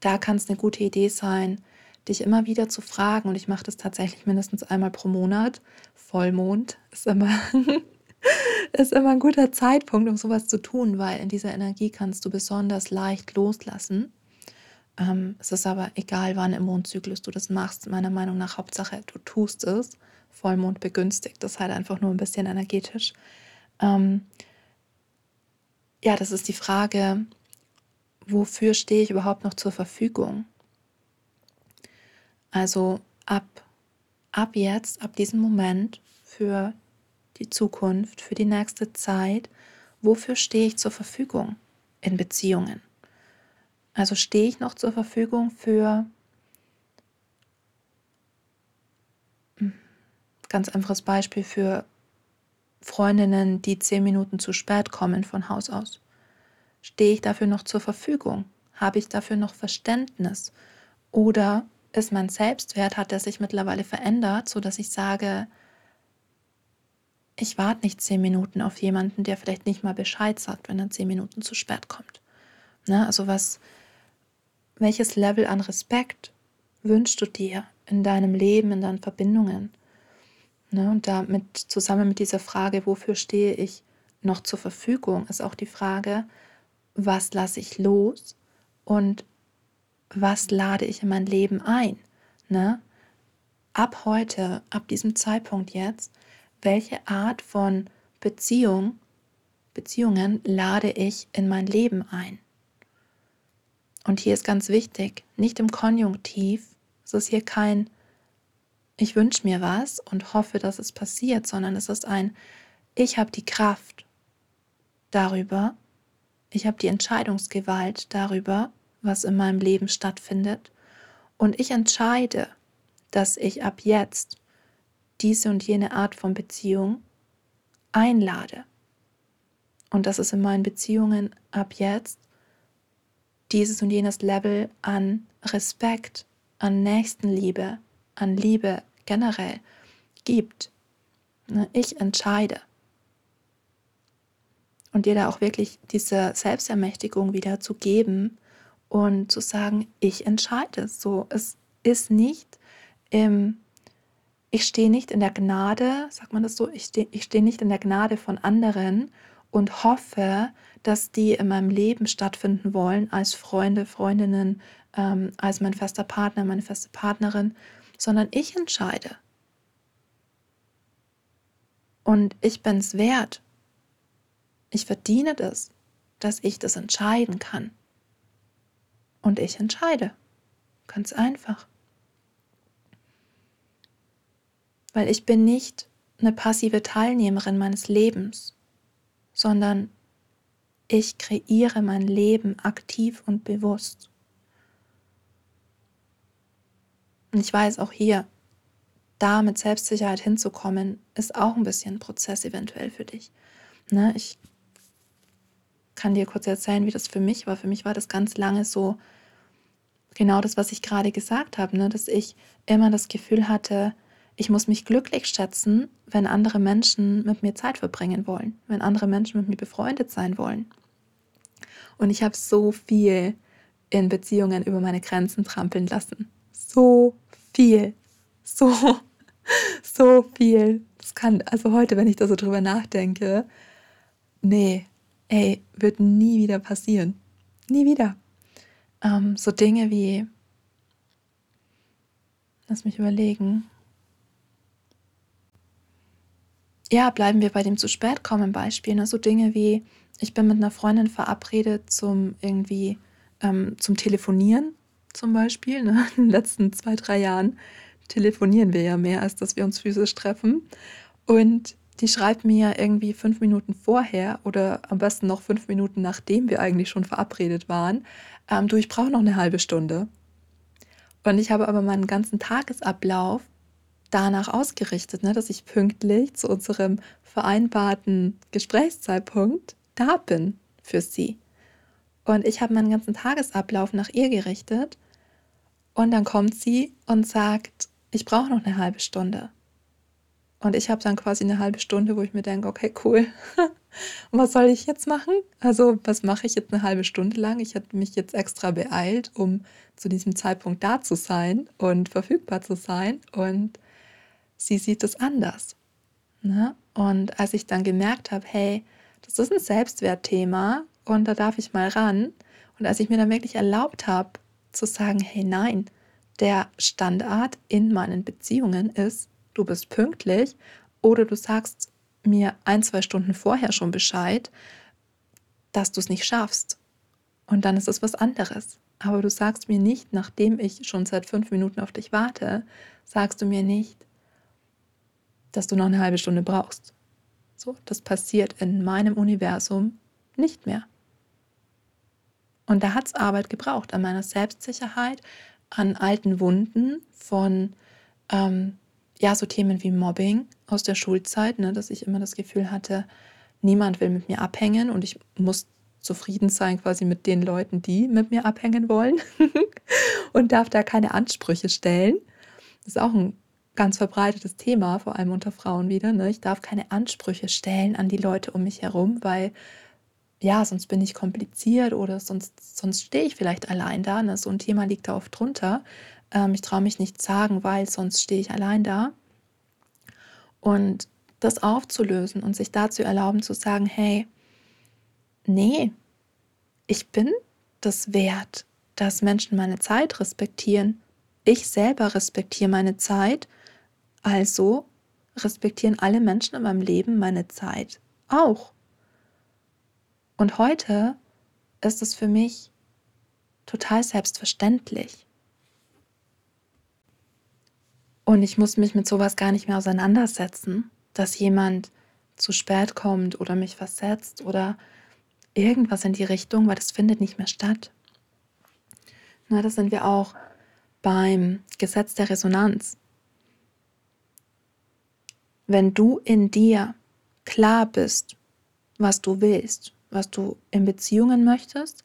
da kann es eine gute Idee sein, dich immer wieder zu fragen, und ich mache das tatsächlich mindestens einmal pro Monat, Vollmond ist immer, ist immer ein guter Zeitpunkt, um sowas zu tun, weil in dieser Energie kannst du besonders leicht loslassen. Ähm, es ist aber egal, wann im Mondzyklus du das machst, meiner Meinung nach, Hauptsache du tust es. Vollmond begünstigt das halt einfach nur ein bisschen energetisch. Ähm, ja, das ist die Frage, wofür stehe ich überhaupt noch zur Verfügung? Also ab, ab jetzt, ab diesem Moment für die Zukunft, für die nächste Zeit, wofür stehe ich zur Verfügung in Beziehungen? Also stehe ich noch zur Verfügung für hm, ganz einfaches Beispiel für Freundinnen, die zehn Minuten zu spät kommen von Haus aus. Stehe ich dafür noch zur Verfügung? Habe ich dafür noch Verständnis? Oder ist mein Selbstwert, hat er sich mittlerweile verändert, sodass ich sage, ich warte nicht zehn Minuten auf jemanden, der vielleicht nicht mal Bescheid sagt, wenn er zehn Minuten zu spät kommt. Ne? Also was, welches Level an Respekt wünschst du dir in deinem Leben, in deinen Verbindungen? Ne? Und damit zusammen mit dieser Frage, wofür stehe ich noch zur Verfügung, ist auch die Frage, was lasse ich los und was lade ich in mein Leben ein? Ne? Ab heute, ab diesem Zeitpunkt jetzt, welche Art von Beziehung, Beziehungen lade ich in mein Leben ein? Und hier ist ganz wichtig, nicht im Konjunktiv, es ist hier kein ich wünsche mir was und hoffe, dass es passiert, sondern es ist ein ich habe die Kraft darüber, ich habe die Entscheidungsgewalt darüber, was in meinem Leben stattfindet. Und ich entscheide, dass ich ab jetzt diese und jene Art von Beziehung einlade. Und dass es in meinen Beziehungen ab jetzt dieses und jenes Level an Respekt, an Nächstenliebe, an Liebe generell gibt. Ne, ich entscheide. Und dir da auch wirklich diese Selbstermächtigung wieder zu geben, und zu sagen, ich entscheide. So, es ist nicht, ähm, ich stehe nicht in der Gnade, sagt man das so, ich stehe ich steh nicht in der Gnade von anderen und hoffe, dass die in meinem Leben stattfinden wollen als Freunde, Freundinnen, ähm, als mein fester Partner, meine feste Partnerin, sondern ich entscheide. Und ich bin es wert. Ich verdiene das, dass ich das entscheiden kann. Und ich entscheide. Ganz einfach. Weil ich bin nicht eine passive Teilnehmerin meines Lebens, sondern ich kreiere mein Leben aktiv und bewusst. Und ich weiß auch hier, da mit Selbstsicherheit hinzukommen, ist auch ein bisschen ein Prozess eventuell für dich. Ne? Ich kann dir kurz erzählen, wie das für mich war. Für mich war das ganz lange so, genau das, was ich gerade gesagt habe, ne? dass ich immer das Gefühl hatte, ich muss mich glücklich schätzen, wenn andere Menschen mit mir Zeit verbringen wollen, wenn andere Menschen mit mir befreundet sein wollen. Und ich habe so viel in Beziehungen über meine Grenzen trampeln lassen. So viel. So, so viel. Das kann, also heute, wenn ich da so drüber nachdenke, nee, ey, wird nie wieder passieren. Nie wieder. Ähm, so Dinge wie, lass mich überlegen, ja, bleiben wir bei dem zu spät kommen Beispiel. Ne? So Dinge wie, ich bin mit einer Freundin verabredet zum irgendwie ähm, zum Telefonieren zum Beispiel. Ne? In den letzten zwei, drei Jahren telefonieren wir ja mehr, als dass wir uns physisch treffen. Und die schreibt mir irgendwie fünf Minuten vorher oder am besten noch fünf Minuten nachdem wir eigentlich schon verabredet waren, ähm, du, ich brauche noch eine halbe Stunde. Und ich habe aber meinen ganzen Tagesablauf danach ausgerichtet, ne, dass ich pünktlich zu unserem vereinbarten Gesprächszeitpunkt da bin für sie. Und ich habe meinen ganzen Tagesablauf nach ihr gerichtet. Und dann kommt sie und sagt, ich brauche noch eine halbe Stunde. Und ich habe dann quasi eine halbe Stunde, wo ich mir denke, okay, cool. und was soll ich jetzt machen? Also, was mache ich jetzt eine halbe Stunde lang? Ich habe mich jetzt extra beeilt, um zu diesem Zeitpunkt da zu sein und verfügbar zu sein. Und sie sieht es anders. Ne? Und als ich dann gemerkt habe, hey, das ist ein Selbstwertthema und da darf ich mal ran. Und als ich mir dann wirklich erlaubt habe, zu sagen, hey, nein, der Standard in meinen Beziehungen ist, du bist pünktlich oder du sagst mir ein, zwei Stunden vorher schon Bescheid, dass du es nicht schaffst. Und dann ist es was anderes. Aber du sagst mir nicht, nachdem ich schon seit fünf Minuten auf dich warte, sagst du mir nicht, dass du noch eine halbe Stunde brauchst. So, das passiert in meinem Universum nicht mehr. Und da hat es Arbeit gebraucht an meiner Selbstsicherheit, an alten Wunden von ähm, ja, so Themen wie Mobbing aus der Schulzeit, ne, dass ich immer das Gefühl hatte, niemand will mit mir abhängen und ich muss zufrieden sein quasi mit den Leuten, die mit mir abhängen wollen und darf da keine Ansprüche stellen. Das ist auch ein ganz verbreitetes Thema, vor allem unter Frauen wieder. Ne? Ich darf keine Ansprüche stellen an die Leute um mich herum, weil ja, sonst bin ich kompliziert oder sonst, sonst stehe ich vielleicht allein da. Ne? So ein Thema liegt da oft drunter. Ähm, ich traue mich nicht sagen, weil sonst stehe ich allein da. Und das aufzulösen und sich dazu erlauben zu sagen, hey, nee, ich bin das wert, dass Menschen meine Zeit respektieren. Ich selber respektiere meine Zeit also respektieren alle Menschen in meinem Leben meine Zeit auch. Und heute ist es für mich total selbstverständlich. Und ich muss mich mit sowas gar nicht mehr auseinandersetzen, dass jemand zu spät kommt oder mich versetzt oder irgendwas in die Richtung, weil das findet nicht mehr statt. Na, das sind wir auch beim Gesetz der Resonanz wenn du in dir klar bist, was du willst, was du in Beziehungen möchtest,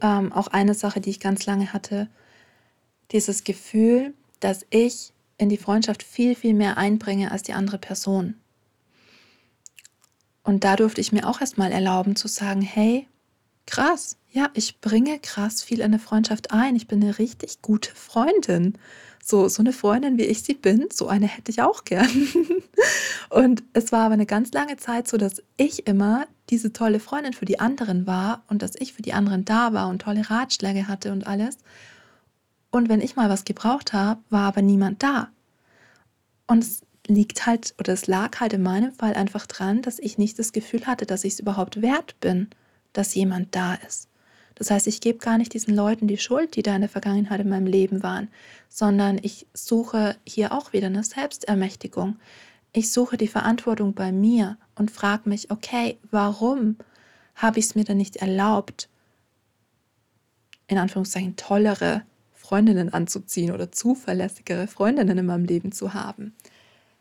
ähm, auch eine Sache, die ich ganz lange hatte, dieses Gefühl, dass ich in die Freundschaft viel, viel mehr einbringe als die andere Person. Und da durfte ich mir auch erstmal erlauben zu sagen, hey, krass, ja, ich bringe krass viel in eine Freundschaft ein. Ich bin eine richtig gute Freundin. So, so eine Freundin, wie ich sie bin, so eine hätte ich auch gern. und es war aber eine ganz lange Zeit so, dass ich immer diese tolle Freundin für die anderen war und dass ich für die anderen da war und tolle Ratschläge hatte und alles. Und wenn ich mal was gebraucht habe, war aber niemand da. Und es liegt halt, oder es lag halt in meinem Fall einfach dran, dass ich nicht das Gefühl hatte, dass ich es überhaupt wert bin, dass jemand da ist. Das heißt, ich gebe gar nicht diesen Leuten die Schuld, die da in der Vergangenheit in meinem Leben waren, sondern ich suche hier auch wieder eine Selbstermächtigung. Ich suche die Verantwortung bei mir und frage mich, okay, warum habe ich es mir denn nicht erlaubt, in Anführungszeichen tollere Freundinnen anzuziehen oder zuverlässigere Freundinnen in meinem Leben zu haben?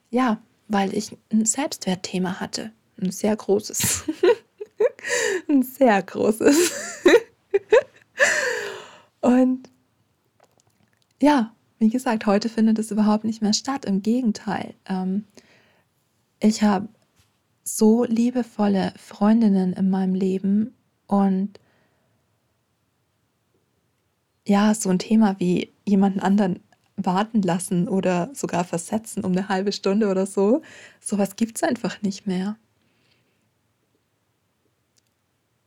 Ja, weil ich ein Selbstwertthema hatte, ein sehr großes. ein sehr großes. Und ja, wie gesagt, heute findet es überhaupt nicht mehr statt. Im Gegenteil. Ähm, ich habe so liebevolle Freundinnen in meinem Leben und ja, so ein Thema wie jemanden anderen warten lassen oder sogar versetzen um eine halbe Stunde oder so, sowas gibt es einfach nicht mehr.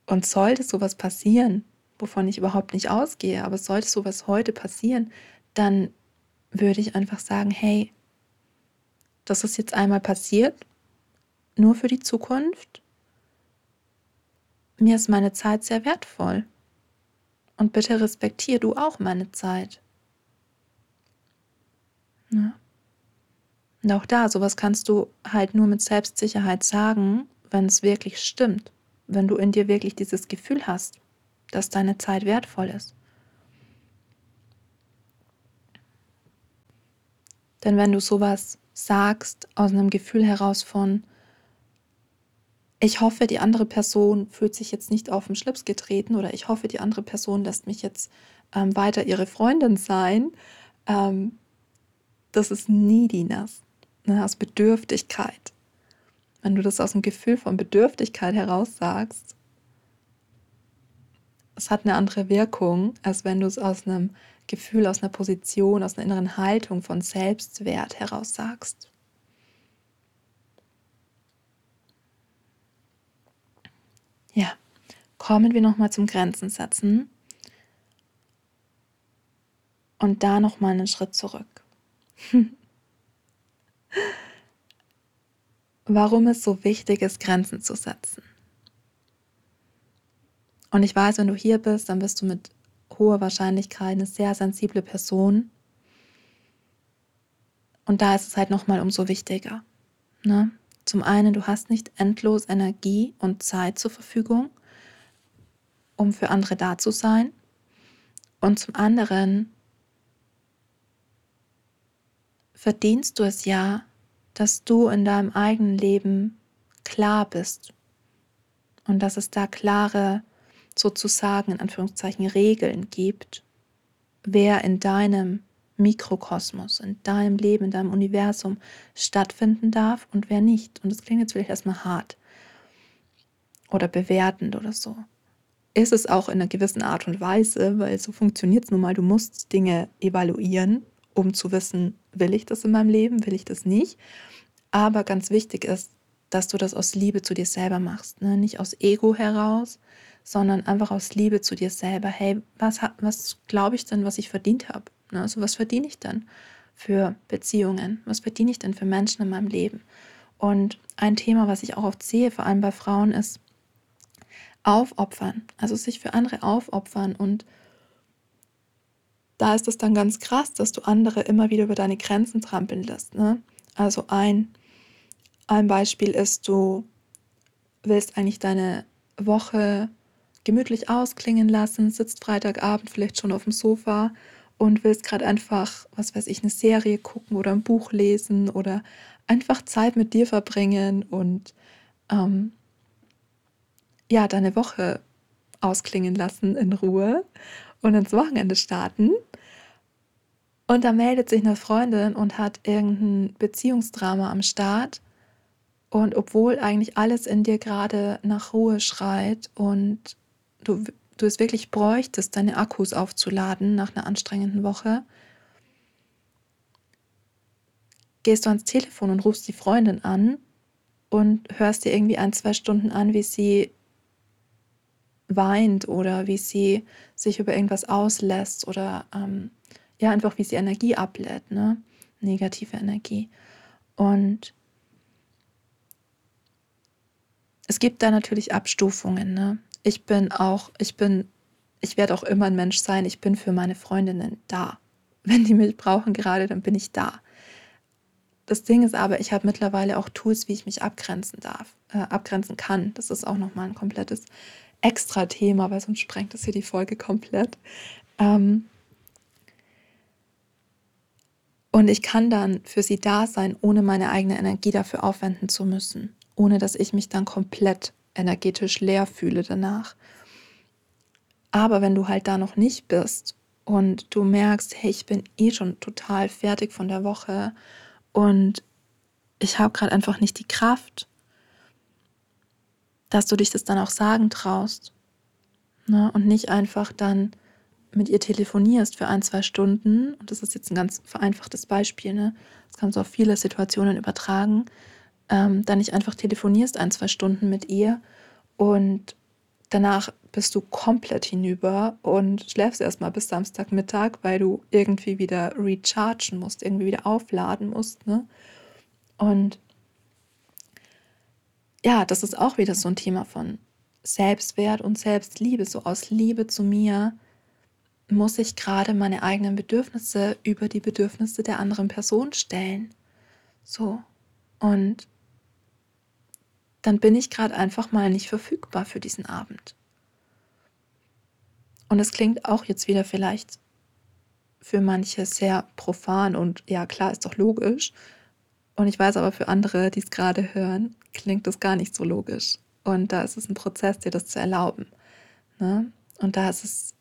Und sollte sowas passieren, wovon ich überhaupt nicht ausgehe, aber sollte sowas heute passieren, dann würde ich einfach sagen, hey, das ist jetzt einmal passiert, nur für die Zukunft. Mir ist meine Zeit sehr wertvoll. Und bitte respektier du auch meine Zeit. Ja. Und auch da, sowas kannst du halt nur mit Selbstsicherheit sagen, wenn es wirklich stimmt, wenn du in dir wirklich dieses Gefühl hast, dass deine Zeit wertvoll ist. Denn wenn du sowas sagst aus einem Gefühl heraus von, ich hoffe, die andere Person fühlt sich jetzt nicht auf den Schlips getreten oder ich hoffe, die andere Person lässt mich jetzt ähm, weiter ihre Freundin sein, ähm, das ist Neediness, ne, aus Bedürftigkeit. Wenn du das aus dem Gefühl von Bedürftigkeit heraus sagst, es hat eine andere Wirkung, als wenn du es aus einem Gefühl, aus einer Position, aus einer inneren Haltung von Selbstwert heraus sagst. Ja, kommen wir nochmal zum Grenzen setzen und da nochmal einen Schritt zurück. Warum es so wichtig ist, Grenzen zu setzen. Und ich weiß, wenn du hier bist, dann bist du mit hoher Wahrscheinlichkeit eine sehr sensible Person. Und da ist es halt nochmal umso wichtiger. Ne? Zum einen, du hast nicht endlos Energie und Zeit zur Verfügung, um für andere da zu sein. Und zum anderen verdienst du es ja, dass du in deinem eigenen Leben klar bist und dass es da klare, sozusagen in Anführungszeichen, Regeln gibt, wer in deinem Mikrokosmos, in deinem Leben, in deinem Universum stattfinden darf und wer nicht. Und das klingt jetzt vielleicht erstmal hart oder bewertend oder so. Ist es auch in einer gewissen Art und Weise, weil so funktioniert es nun mal. Du musst Dinge evaluieren, um zu wissen, will ich das in meinem Leben, will ich das nicht. Aber ganz wichtig ist, dass du das aus Liebe zu dir selber machst. Ne? Nicht aus Ego heraus, sondern einfach aus Liebe zu dir selber. Hey, was, was glaube ich denn, was ich verdient habe? Ne? Also was verdiene ich denn für Beziehungen? Was verdiene ich denn für Menschen in meinem Leben? Und ein Thema, was ich auch oft sehe, vor allem bei Frauen, ist aufopfern. Also sich für andere aufopfern. Und da ist es dann ganz krass, dass du andere immer wieder über deine Grenzen trampeln lässt. Ne? Also ein, ein Beispiel ist, du willst eigentlich deine Woche gemütlich ausklingen lassen, sitzt Freitagabend vielleicht schon auf dem Sofa und willst gerade einfach, was weiß ich, eine Serie gucken oder ein Buch lesen oder einfach Zeit mit dir verbringen und ähm, ja, deine Woche ausklingen lassen in Ruhe und ins Wochenende starten. Und da meldet sich eine Freundin und hat irgendein Beziehungsdrama am Start. Und obwohl eigentlich alles in dir gerade nach Ruhe schreit und du du es wirklich bräuchtest, deine Akkus aufzuladen nach einer anstrengenden Woche, gehst du ans Telefon und rufst die Freundin an und hörst dir irgendwie ein, zwei Stunden an, wie sie weint oder wie sie sich über irgendwas auslässt oder ähm, ja, einfach wie sie Energie ablädt, ne? Negative Energie. Und es gibt da natürlich Abstufungen, ne? Ich bin auch, ich bin, ich werde auch immer ein Mensch sein, ich bin für meine Freundinnen da. Wenn die mich brauchen gerade, dann bin ich da. Das Ding ist aber, ich habe mittlerweile auch Tools, wie ich mich abgrenzen darf, äh, abgrenzen kann. Das ist auch nochmal ein komplettes extra Thema, weil sonst sprengt das hier die Folge komplett. Ähm und ich kann dann für sie da sein, ohne meine eigene Energie dafür aufwenden zu müssen, ohne dass ich mich dann komplett energetisch leer fühle danach. Aber wenn du halt da noch nicht bist und du merkst, hey, ich bin eh schon total fertig von der Woche und ich habe gerade einfach nicht die Kraft, dass du dich das dann auch sagen traust. Ne? Und nicht einfach dann mit ihr telefonierst für ein, zwei Stunden. Und das ist jetzt ein ganz vereinfachtes Beispiel. Ne? Das kann so auf viele Situationen übertragen. Ähm, dann nicht einfach telefonierst ein, zwei Stunden mit ihr und danach bist du komplett hinüber und schläfst erstmal bis Samstagmittag, weil du irgendwie wieder rechargen musst, irgendwie wieder aufladen musst. Ne? Und ja, das ist auch wieder so ein Thema von Selbstwert und Selbstliebe. So aus Liebe zu mir muss ich gerade meine eigenen Bedürfnisse über die Bedürfnisse der anderen Person stellen. So. Und dann bin ich gerade einfach mal nicht verfügbar für diesen Abend. Und es klingt auch jetzt wieder vielleicht für manche sehr profan und ja, klar, ist doch logisch. Und ich weiß aber für andere, die es gerade hören, klingt das gar nicht so logisch. Und da ist es ein Prozess, dir das zu erlauben. Ne? Und da ist es,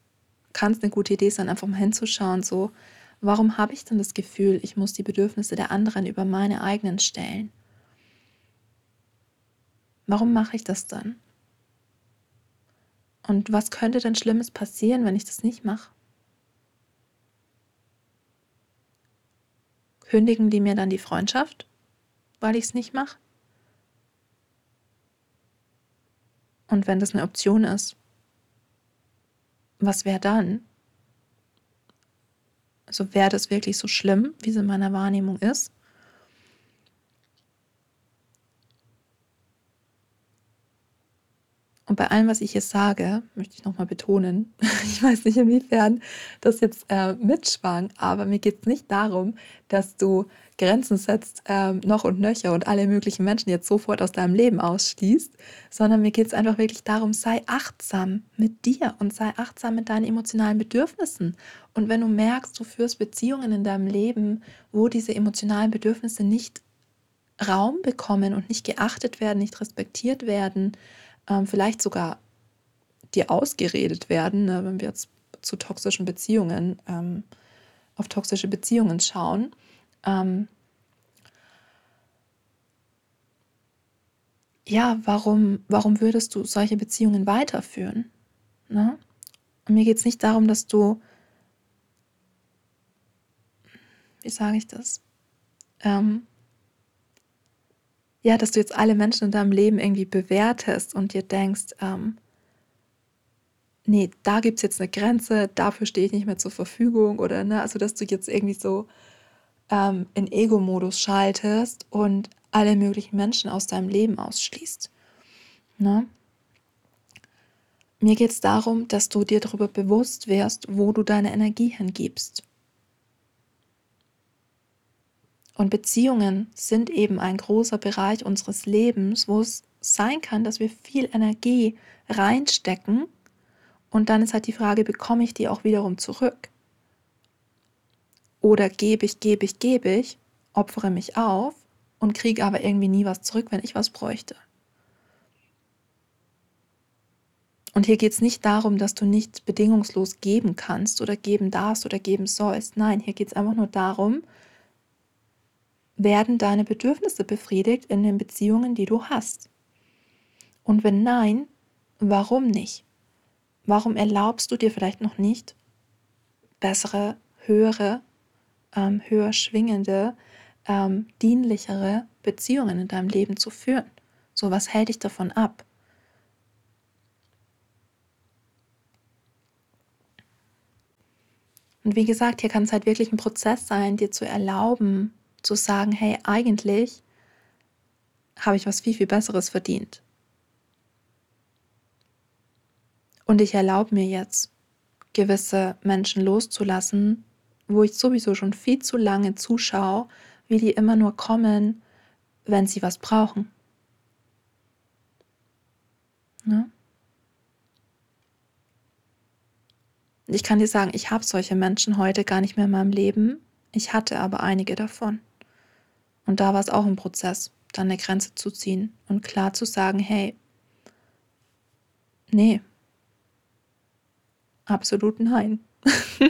kann es eine gute Idee sein, einfach mal hinzuschauen, so, warum habe ich denn das Gefühl, ich muss die Bedürfnisse der anderen über meine eigenen stellen? Warum mache ich das dann? Und was könnte denn Schlimmes passieren, wenn ich das nicht mache? Kündigen die mir dann die Freundschaft, weil ich es nicht mache? Und wenn das eine Option ist, was wäre dann? Also wäre das wirklich so schlimm, wie es in meiner Wahrnehmung ist? Und bei allem, was ich jetzt sage, möchte ich nochmal betonen, ich weiß nicht, inwiefern das jetzt äh, mitschwang, aber mir geht es nicht darum, dass du Grenzen setzt, äh, noch und nöcher und alle möglichen Menschen jetzt sofort aus deinem Leben ausschließt, sondern mir geht es einfach wirklich darum, sei achtsam mit dir und sei achtsam mit deinen emotionalen Bedürfnissen. Und wenn du merkst, du führst Beziehungen in deinem Leben, wo diese emotionalen Bedürfnisse nicht Raum bekommen und nicht geachtet werden, nicht respektiert werden, ähm, vielleicht sogar dir ausgeredet werden, ne, wenn wir jetzt zu toxischen Beziehungen, ähm, auf toxische Beziehungen schauen. Ähm, ja, warum, warum würdest du solche Beziehungen weiterführen? Ne? Und mir geht es nicht darum, dass du, wie sage ich das? Ähm, ja, dass du jetzt alle Menschen in deinem Leben irgendwie bewertest und dir denkst, ähm, nee, da gibt es jetzt eine Grenze, dafür stehe ich nicht mehr zur Verfügung oder ne, also dass du jetzt irgendwie so ähm, in Ego-Modus schaltest und alle möglichen Menschen aus deinem Leben ausschließt. Ne? Mir geht es darum, dass du dir darüber bewusst wirst, wo du deine Energie hingibst. Und Beziehungen sind eben ein großer Bereich unseres Lebens, wo es sein kann, dass wir viel Energie reinstecken und dann ist halt die Frage, bekomme ich die auch wiederum zurück? Oder gebe ich, gebe ich, gebe ich, opfere mich auf und kriege aber irgendwie nie was zurück, wenn ich was bräuchte. Und hier geht es nicht darum, dass du nicht bedingungslos geben kannst oder geben darfst oder geben sollst. Nein, hier geht es einfach nur darum, werden deine Bedürfnisse befriedigt in den Beziehungen, die du hast? Und wenn nein, warum nicht? Warum erlaubst du dir vielleicht noch nicht bessere, höhere, ähm, höher schwingende, ähm, dienlichere Beziehungen in deinem Leben zu führen? So, was hält dich davon ab? Und wie gesagt, hier kann es halt wirklich ein Prozess sein, dir zu erlauben, zu sagen, hey, eigentlich habe ich was viel, viel Besseres verdient. Und ich erlaube mir jetzt, gewisse Menschen loszulassen, wo ich sowieso schon viel zu lange zuschaue, wie die immer nur kommen, wenn sie was brauchen. Ne? Ich kann dir sagen, ich habe solche Menschen heute gar nicht mehr in meinem Leben. Ich hatte aber einige davon. Und da war es auch ein Prozess, dann eine Grenze zu ziehen und klar zu sagen, hey, nee, absolut nein.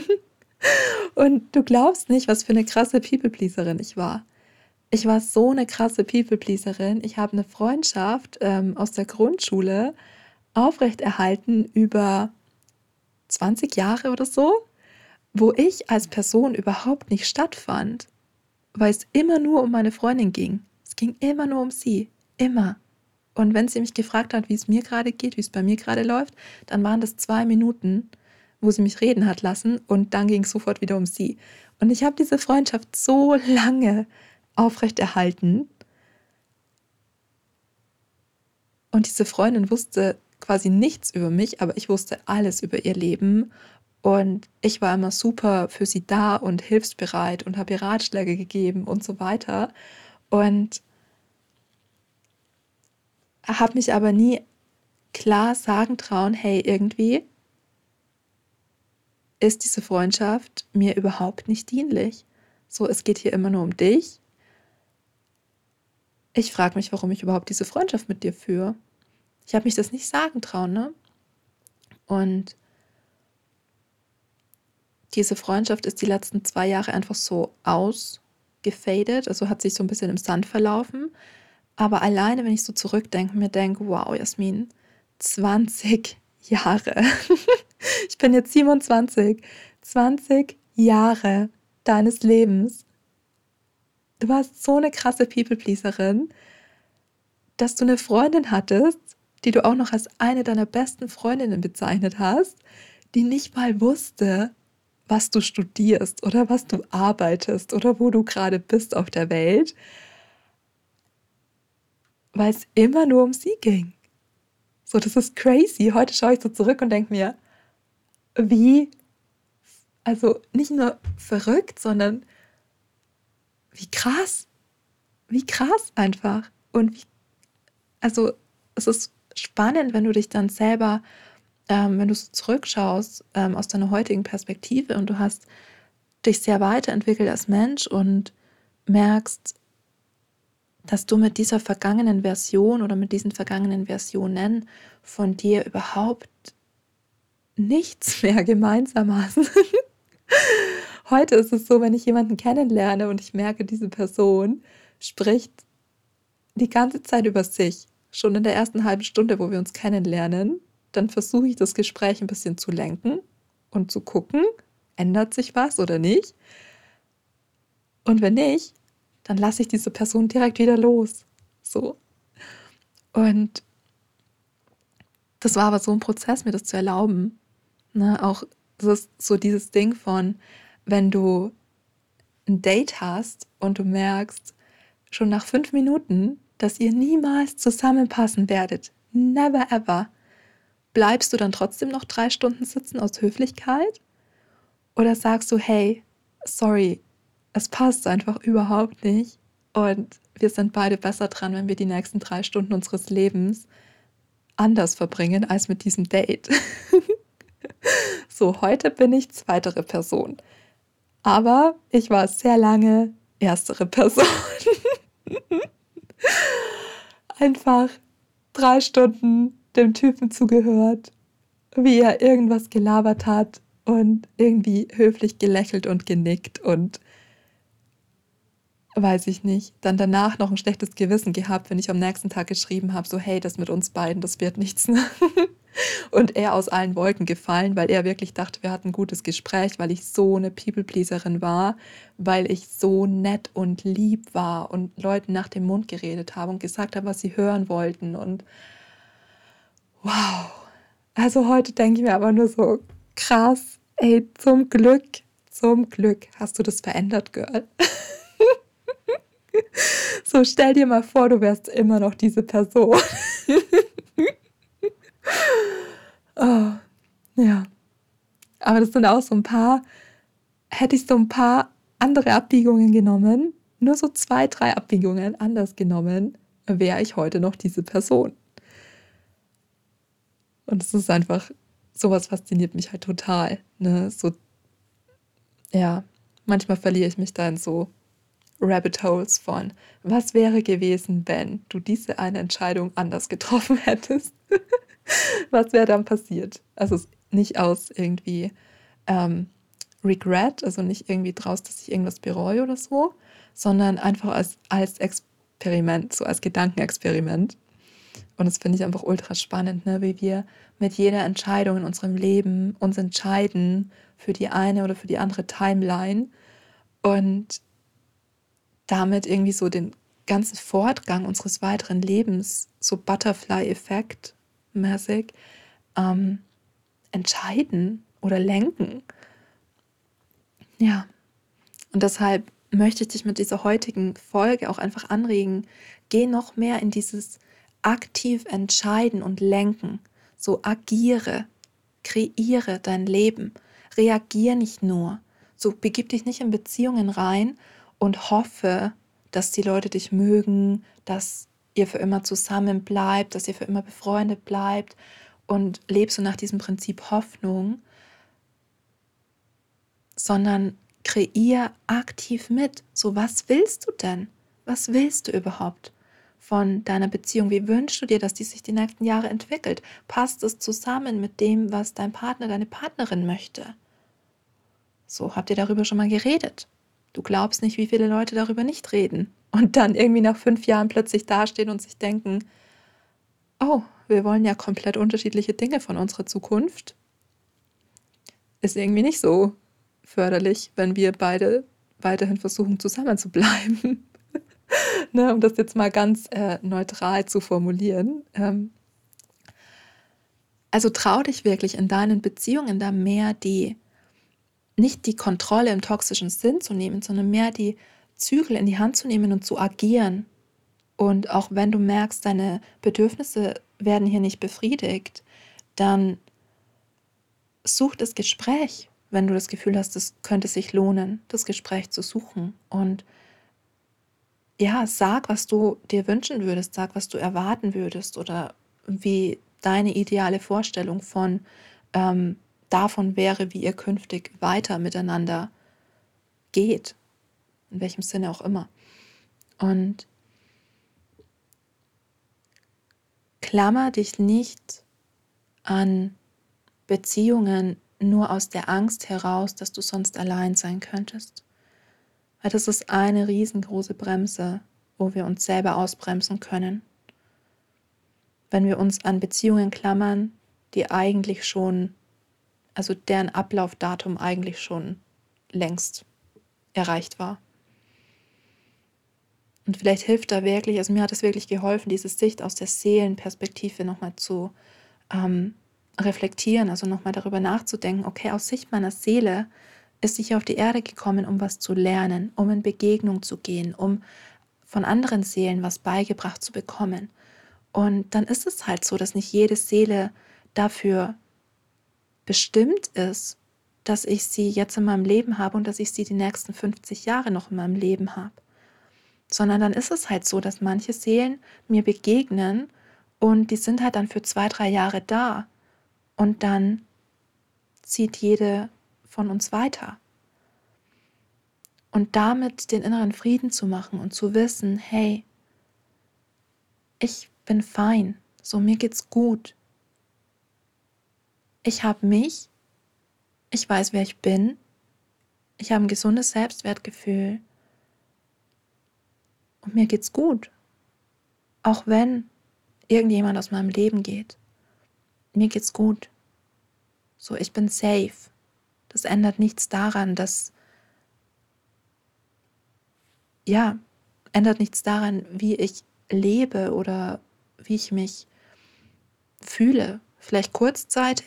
Und du glaubst nicht, was für eine krasse People-Pleaserin ich war. Ich war so eine krasse People-Pleaserin. Ich habe eine Freundschaft ähm, aus der Grundschule aufrechterhalten über 20 Jahre oder so, wo ich als Person überhaupt nicht stattfand, weil es immer nur um meine Freundin ging. Es ging immer nur um sie. Immer. Und wenn sie mich gefragt hat, wie es mir gerade geht, wie es bei mir gerade läuft, dann waren das zwei Minuten, wo sie mich reden hat lassen und dann ging es sofort wieder um sie. Und ich habe diese Freundschaft so lange aufrechterhalten. Und diese Freundin wusste quasi nichts über mich, aber ich wusste alles über ihr Leben. Und ich war immer super für sie da und hilfsbereit und habe ihr Ratschläge gegeben und so weiter. Und habe mich aber nie klar sagen trauen, hey, irgendwie ist diese Freundschaft mir überhaupt nicht dienlich. So, es geht hier immer nur um dich. Ich frage mich, warum ich überhaupt diese Freundschaft mit dir führe. Ich habe mich das nicht sagen trauen, ne? Und diese Freundschaft ist die letzten zwei Jahre einfach so ausgefadet, also hat sich so ein bisschen im Sand verlaufen. Aber alleine, wenn ich so zurückdenke, mir denke, wow, Jasmin, 20 Jahre. ich bin jetzt 27. 20 Jahre deines Lebens. Du warst so eine krasse People-Pleaserin, dass du eine Freundin hattest, die du auch noch als eine deiner besten Freundinnen bezeichnet hast, die nicht mal wusste, was du studierst oder was du arbeitest oder wo du gerade bist auf der Welt weil es immer nur um sie ging. So, das ist crazy. Heute schaue ich so zurück und denke mir, wie, also nicht nur verrückt, sondern wie krass. Wie krass einfach. Und wie, also es ist spannend, wenn du dich dann selber, ähm, wenn du so zurückschaust ähm, aus deiner heutigen Perspektive und du hast dich sehr weiterentwickelt als Mensch und merkst, dass du mit dieser vergangenen Version oder mit diesen vergangenen Versionen von dir überhaupt nichts mehr gemeinsam hast. Heute ist es so, wenn ich jemanden kennenlerne und ich merke, diese Person spricht die ganze Zeit über sich, schon in der ersten halben Stunde, wo wir uns kennenlernen, dann versuche ich das Gespräch ein bisschen zu lenken und zu gucken, ändert sich was oder nicht. Und wenn nicht, dann lasse ich diese Person direkt wieder los. So. Und das war aber so ein Prozess, mir das zu erlauben. Ne? Auch das ist so dieses Ding von, wenn du ein Date hast und du merkst schon nach fünf Minuten, dass ihr niemals zusammenpassen werdet. Never ever. Bleibst du dann trotzdem noch drei Stunden sitzen aus Höflichkeit? Oder sagst du, hey, sorry, es passt einfach überhaupt nicht. Und wir sind beide besser dran, wenn wir die nächsten drei Stunden unseres Lebens anders verbringen als mit diesem Date. so, heute bin ich zweitere Person. Aber ich war sehr lange erstere Person. Einfach drei Stunden dem Typen zugehört, wie er irgendwas gelabert hat und irgendwie höflich gelächelt und genickt und weiß ich nicht, dann danach noch ein schlechtes Gewissen gehabt, wenn ich am nächsten Tag geschrieben habe, so hey, das mit uns beiden, das wird nichts. Und er aus allen Wolken gefallen, weil er wirklich dachte, wir hatten ein gutes Gespräch, weil ich so eine People-Pleaserin war, weil ich so nett und lieb war und Leuten nach dem Mund geredet habe und gesagt habe, was sie hören wollten. Und wow. Also heute denke ich mir aber nur so, krass, ey, zum Glück, zum Glück hast du das verändert, Girl. So, stell dir mal vor, du wärst immer noch diese Person. oh, ja. Aber das sind auch so ein paar, hätte ich so ein paar andere Abbiegungen genommen, nur so zwei, drei Abbiegungen anders genommen, wäre ich heute noch diese Person. Und es ist einfach, sowas fasziniert mich halt total. Ne? So, ja, manchmal verliere ich mich da in so Rabbit Holes von, was wäre gewesen, wenn du diese eine Entscheidung anders getroffen hättest? was wäre dann passiert? Also nicht aus irgendwie ähm, Regret, also nicht irgendwie draus, dass ich irgendwas bereue oder so, sondern einfach als, als Experiment, so als Gedankenexperiment. Und das finde ich einfach ultra spannend, ne? wie wir mit jeder Entscheidung in unserem Leben uns entscheiden für die eine oder für die andere Timeline und damit irgendwie so den ganzen Fortgang unseres weiteren Lebens, so Butterfly-Effekt mäßig, ähm, entscheiden oder lenken. Ja, und deshalb möchte ich dich mit dieser heutigen Folge auch einfach anregen, geh noch mehr in dieses aktiv entscheiden und lenken. So agiere, kreiere dein Leben, reagier nicht nur. So begib dich nicht in Beziehungen rein und hoffe, dass die Leute dich mögen, dass ihr für immer zusammen bleibt, dass ihr für immer befreundet bleibt und lebst so nach diesem Prinzip Hoffnung, sondern kreier aktiv mit. So, was willst du denn? Was willst du überhaupt von deiner Beziehung? Wie wünschst du dir, dass die sich die nächsten Jahre entwickelt? Passt es zusammen mit dem, was dein Partner, deine Partnerin möchte? So, habt ihr darüber schon mal geredet? Du glaubst nicht, wie viele Leute darüber nicht reden und dann irgendwie nach fünf Jahren plötzlich dastehen und sich denken, oh, wir wollen ja komplett unterschiedliche Dinge von unserer Zukunft. Ist irgendwie nicht so förderlich, wenn wir beide weiterhin versuchen, zusammen zu bleiben. Ne, um das jetzt mal ganz äh, neutral zu formulieren. Ähm, also trau dich wirklich in deinen Beziehungen da mehr die nicht die Kontrolle im toxischen Sinn zu nehmen, sondern mehr die Zügel in die Hand zu nehmen und zu agieren. Und auch wenn du merkst, deine Bedürfnisse werden hier nicht befriedigt, dann such das Gespräch, wenn du das Gefühl hast, es könnte sich lohnen, das Gespräch zu suchen. Und ja, sag, was du dir wünschen würdest, sag, was du erwarten würdest oder wie deine ideale Vorstellung von ähm, davon wäre, wie ihr künftig weiter miteinander geht, in welchem Sinne auch immer. Und klammer dich nicht an Beziehungen nur aus der Angst heraus, dass du sonst allein sein könntest. Weil das ist eine riesengroße Bremse, wo wir uns selber ausbremsen können. Wenn wir uns an Beziehungen klammern, die eigentlich schon also deren Ablaufdatum eigentlich schon längst erreicht war. Und vielleicht hilft da wirklich, also mir hat es wirklich geholfen, diese Sicht aus der Seelenperspektive nochmal zu ähm, reflektieren, also nochmal darüber nachzudenken, okay, aus Sicht meiner Seele ist ich auf die Erde gekommen, um was zu lernen, um in Begegnung zu gehen, um von anderen Seelen was beigebracht zu bekommen. Und dann ist es halt so, dass nicht jede Seele dafür bestimmt ist, dass ich sie jetzt in meinem Leben habe und dass ich sie die nächsten 50 Jahre noch in meinem Leben habe. Sondern dann ist es halt so, dass manche Seelen mir begegnen und die sind halt dann für zwei, drei Jahre da. Und dann zieht jede von uns weiter. Und damit den inneren Frieden zu machen und zu wissen, hey, ich bin fein, so mir geht's gut, ich habe mich, ich weiß, wer ich bin, ich habe ein gesundes Selbstwertgefühl und mir geht's gut. Auch wenn irgendjemand aus meinem Leben geht, mir geht's gut. So, ich bin safe. Das ändert nichts daran, dass ja, ändert nichts daran, wie ich lebe oder wie ich mich fühle. Vielleicht kurzzeitig,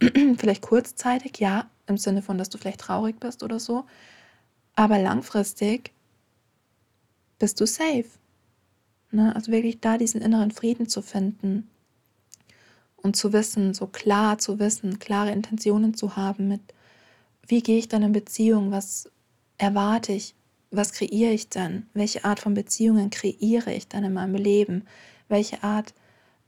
vielleicht kurzzeitig, ja, im Sinne von, dass du vielleicht traurig bist oder so, aber langfristig bist du safe. Ne? Also wirklich da diesen inneren Frieden zu finden und zu wissen, so klar zu wissen, klare Intentionen zu haben mit, wie gehe ich dann in Beziehung, was erwarte ich, was kreiere ich dann, welche Art von Beziehungen kreiere ich dann in meinem Leben, welche Art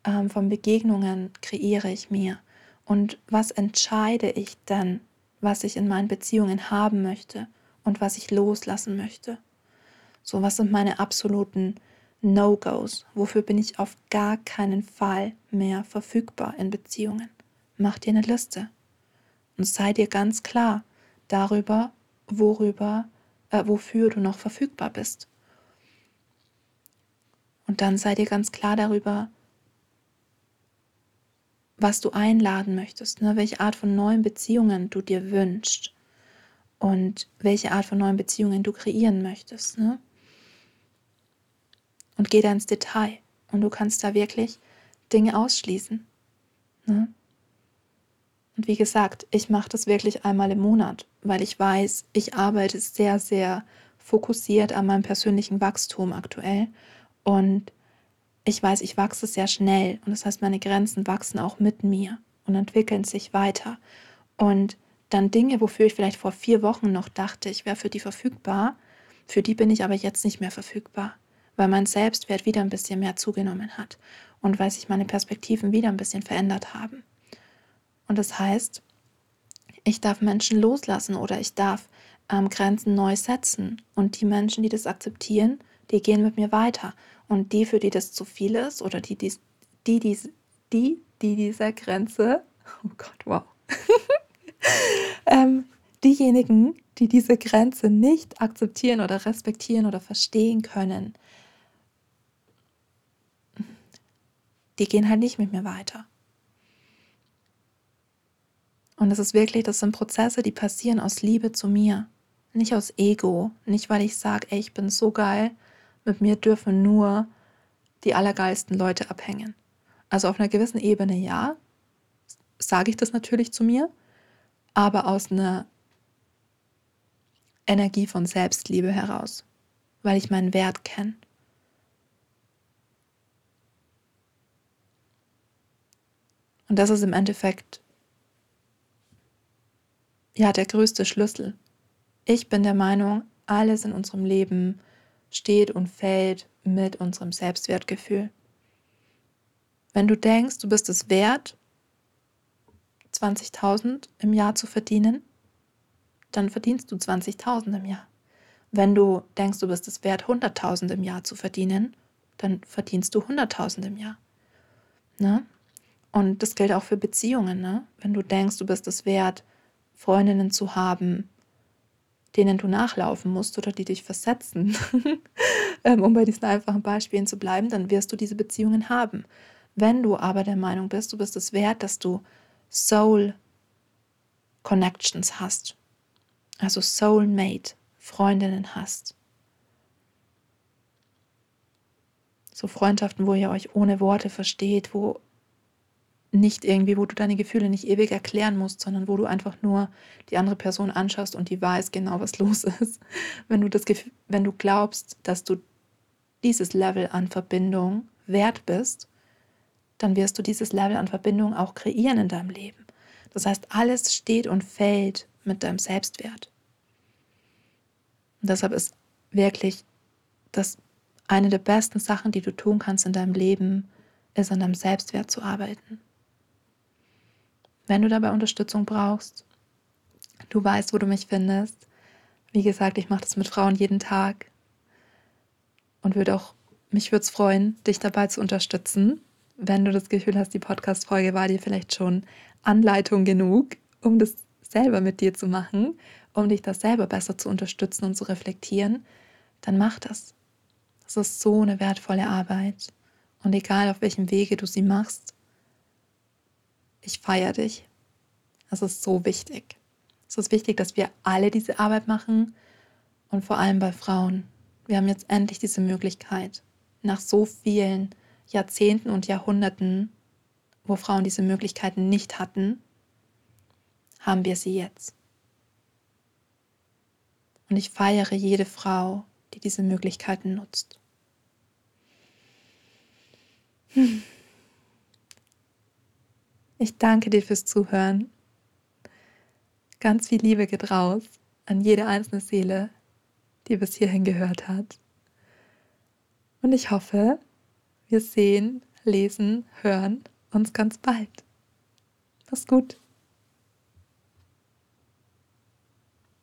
ähm, von Begegnungen kreiere ich mir. Und was entscheide ich dann, was ich in meinen Beziehungen haben möchte und was ich loslassen möchte? So, was sind meine absoluten No-Gos? Wofür bin ich auf gar keinen Fall mehr verfügbar in Beziehungen? Mach dir eine Liste und sei dir ganz klar, darüber, worüber, äh, wofür du noch verfügbar bist. Und dann sei dir ganz klar darüber, was du einladen möchtest, ne? welche Art von neuen Beziehungen du dir wünschst und welche Art von neuen Beziehungen du kreieren möchtest. Ne? Und geh da ins Detail. Und du kannst da wirklich Dinge ausschließen. Ne? Und wie gesagt, ich mache das wirklich einmal im Monat, weil ich weiß, ich arbeite sehr, sehr fokussiert an meinem persönlichen Wachstum aktuell. Und ich weiß, ich wachse sehr schnell. Und das heißt, meine Grenzen wachsen auch mit mir und entwickeln sich weiter. Und dann Dinge, wofür ich vielleicht vor vier Wochen noch dachte, ich wäre für die verfügbar, für die bin ich aber jetzt nicht mehr verfügbar, weil mein Selbstwert wieder ein bisschen mehr zugenommen hat und weil sich meine Perspektiven wieder ein bisschen verändert haben. Und das heißt, ich darf Menschen loslassen oder ich darf ähm, Grenzen neu setzen. Und die Menschen, die das akzeptieren, die gehen mit mir weiter. Und die, für die das zu viel ist oder die, die, die, die, die, die dieser Grenze, oh Gott, wow, ähm, diejenigen, die diese Grenze nicht akzeptieren oder respektieren oder verstehen können, die gehen halt nicht mit mir weiter. Und es ist wirklich, das sind Prozesse, die passieren aus Liebe zu mir, nicht aus Ego, nicht weil ich sage, ey, ich bin so geil, mit mir dürfen nur die allergeilsten Leute abhängen. Also auf einer gewissen Ebene ja, sage ich das natürlich zu mir, aber aus einer Energie von Selbstliebe heraus, weil ich meinen Wert kenne. Und das ist im Endeffekt ja der größte Schlüssel. Ich bin der Meinung, alles in unserem Leben steht und fällt mit unserem Selbstwertgefühl. Wenn du denkst, du bist es wert, 20.000 im Jahr zu verdienen, dann verdienst du 20.000 im Jahr. Wenn du denkst, du bist es wert, 100.000 im Jahr zu verdienen, dann verdienst du 100.000 im Jahr. Ne? Und das gilt auch für Beziehungen. Ne? Wenn du denkst, du bist es wert, Freundinnen zu haben, denen du nachlaufen musst oder die dich versetzen, ähm, um bei diesen einfachen Beispielen zu bleiben, dann wirst du diese Beziehungen haben. Wenn du aber der Meinung bist, du bist es wert, dass du Soul Connections hast, also Soulmate Freundinnen hast, so Freundschaften, wo ihr euch ohne Worte versteht, wo nicht irgendwie, wo du deine Gefühle nicht ewig erklären musst, sondern wo du einfach nur die andere Person anschaust und die weiß genau, was los ist. Wenn du das wenn du glaubst, dass du dieses Level an Verbindung wert bist, dann wirst du dieses Level an Verbindung auch kreieren in deinem Leben. Das heißt, alles steht und fällt mit deinem Selbstwert. Und deshalb ist wirklich das eine der besten Sachen, die du tun kannst in deinem Leben, ist an deinem Selbstwert zu arbeiten. Wenn du dabei Unterstützung brauchst, du weißt, wo du mich findest. Wie gesagt, ich mache das mit Frauen jeden Tag und würde auch mich würde es freuen, dich dabei zu unterstützen, wenn du das Gefühl hast, die Podcast-Folge war dir vielleicht schon Anleitung genug, um das selber mit dir zu machen, um dich das selber besser zu unterstützen und zu reflektieren, dann mach das. Das ist so eine wertvolle Arbeit. Und egal auf welchem Wege du sie machst, ich feiere dich. Es ist so wichtig. Es ist wichtig, dass wir alle diese Arbeit machen und vor allem bei Frauen. Wir haben jetzt endlich diese Möglichkeit. Nach so vielen Jahrzehnten und Jahrhunderten, wo Frauen diese Möglichkeiten nicht hatten, haben wir sie jetzt. Und ich feiere jede Frau, die diese Möglichkeiten nutzt. Hm. Ich danke dir fürs Zuhören. Ganz viel Liebe geht raus an jede einzelne Seele, die bis hierhin gehört hat. Und ich hoffe, wir sehen, lesen, hören uns ganz bald. Mach's gut.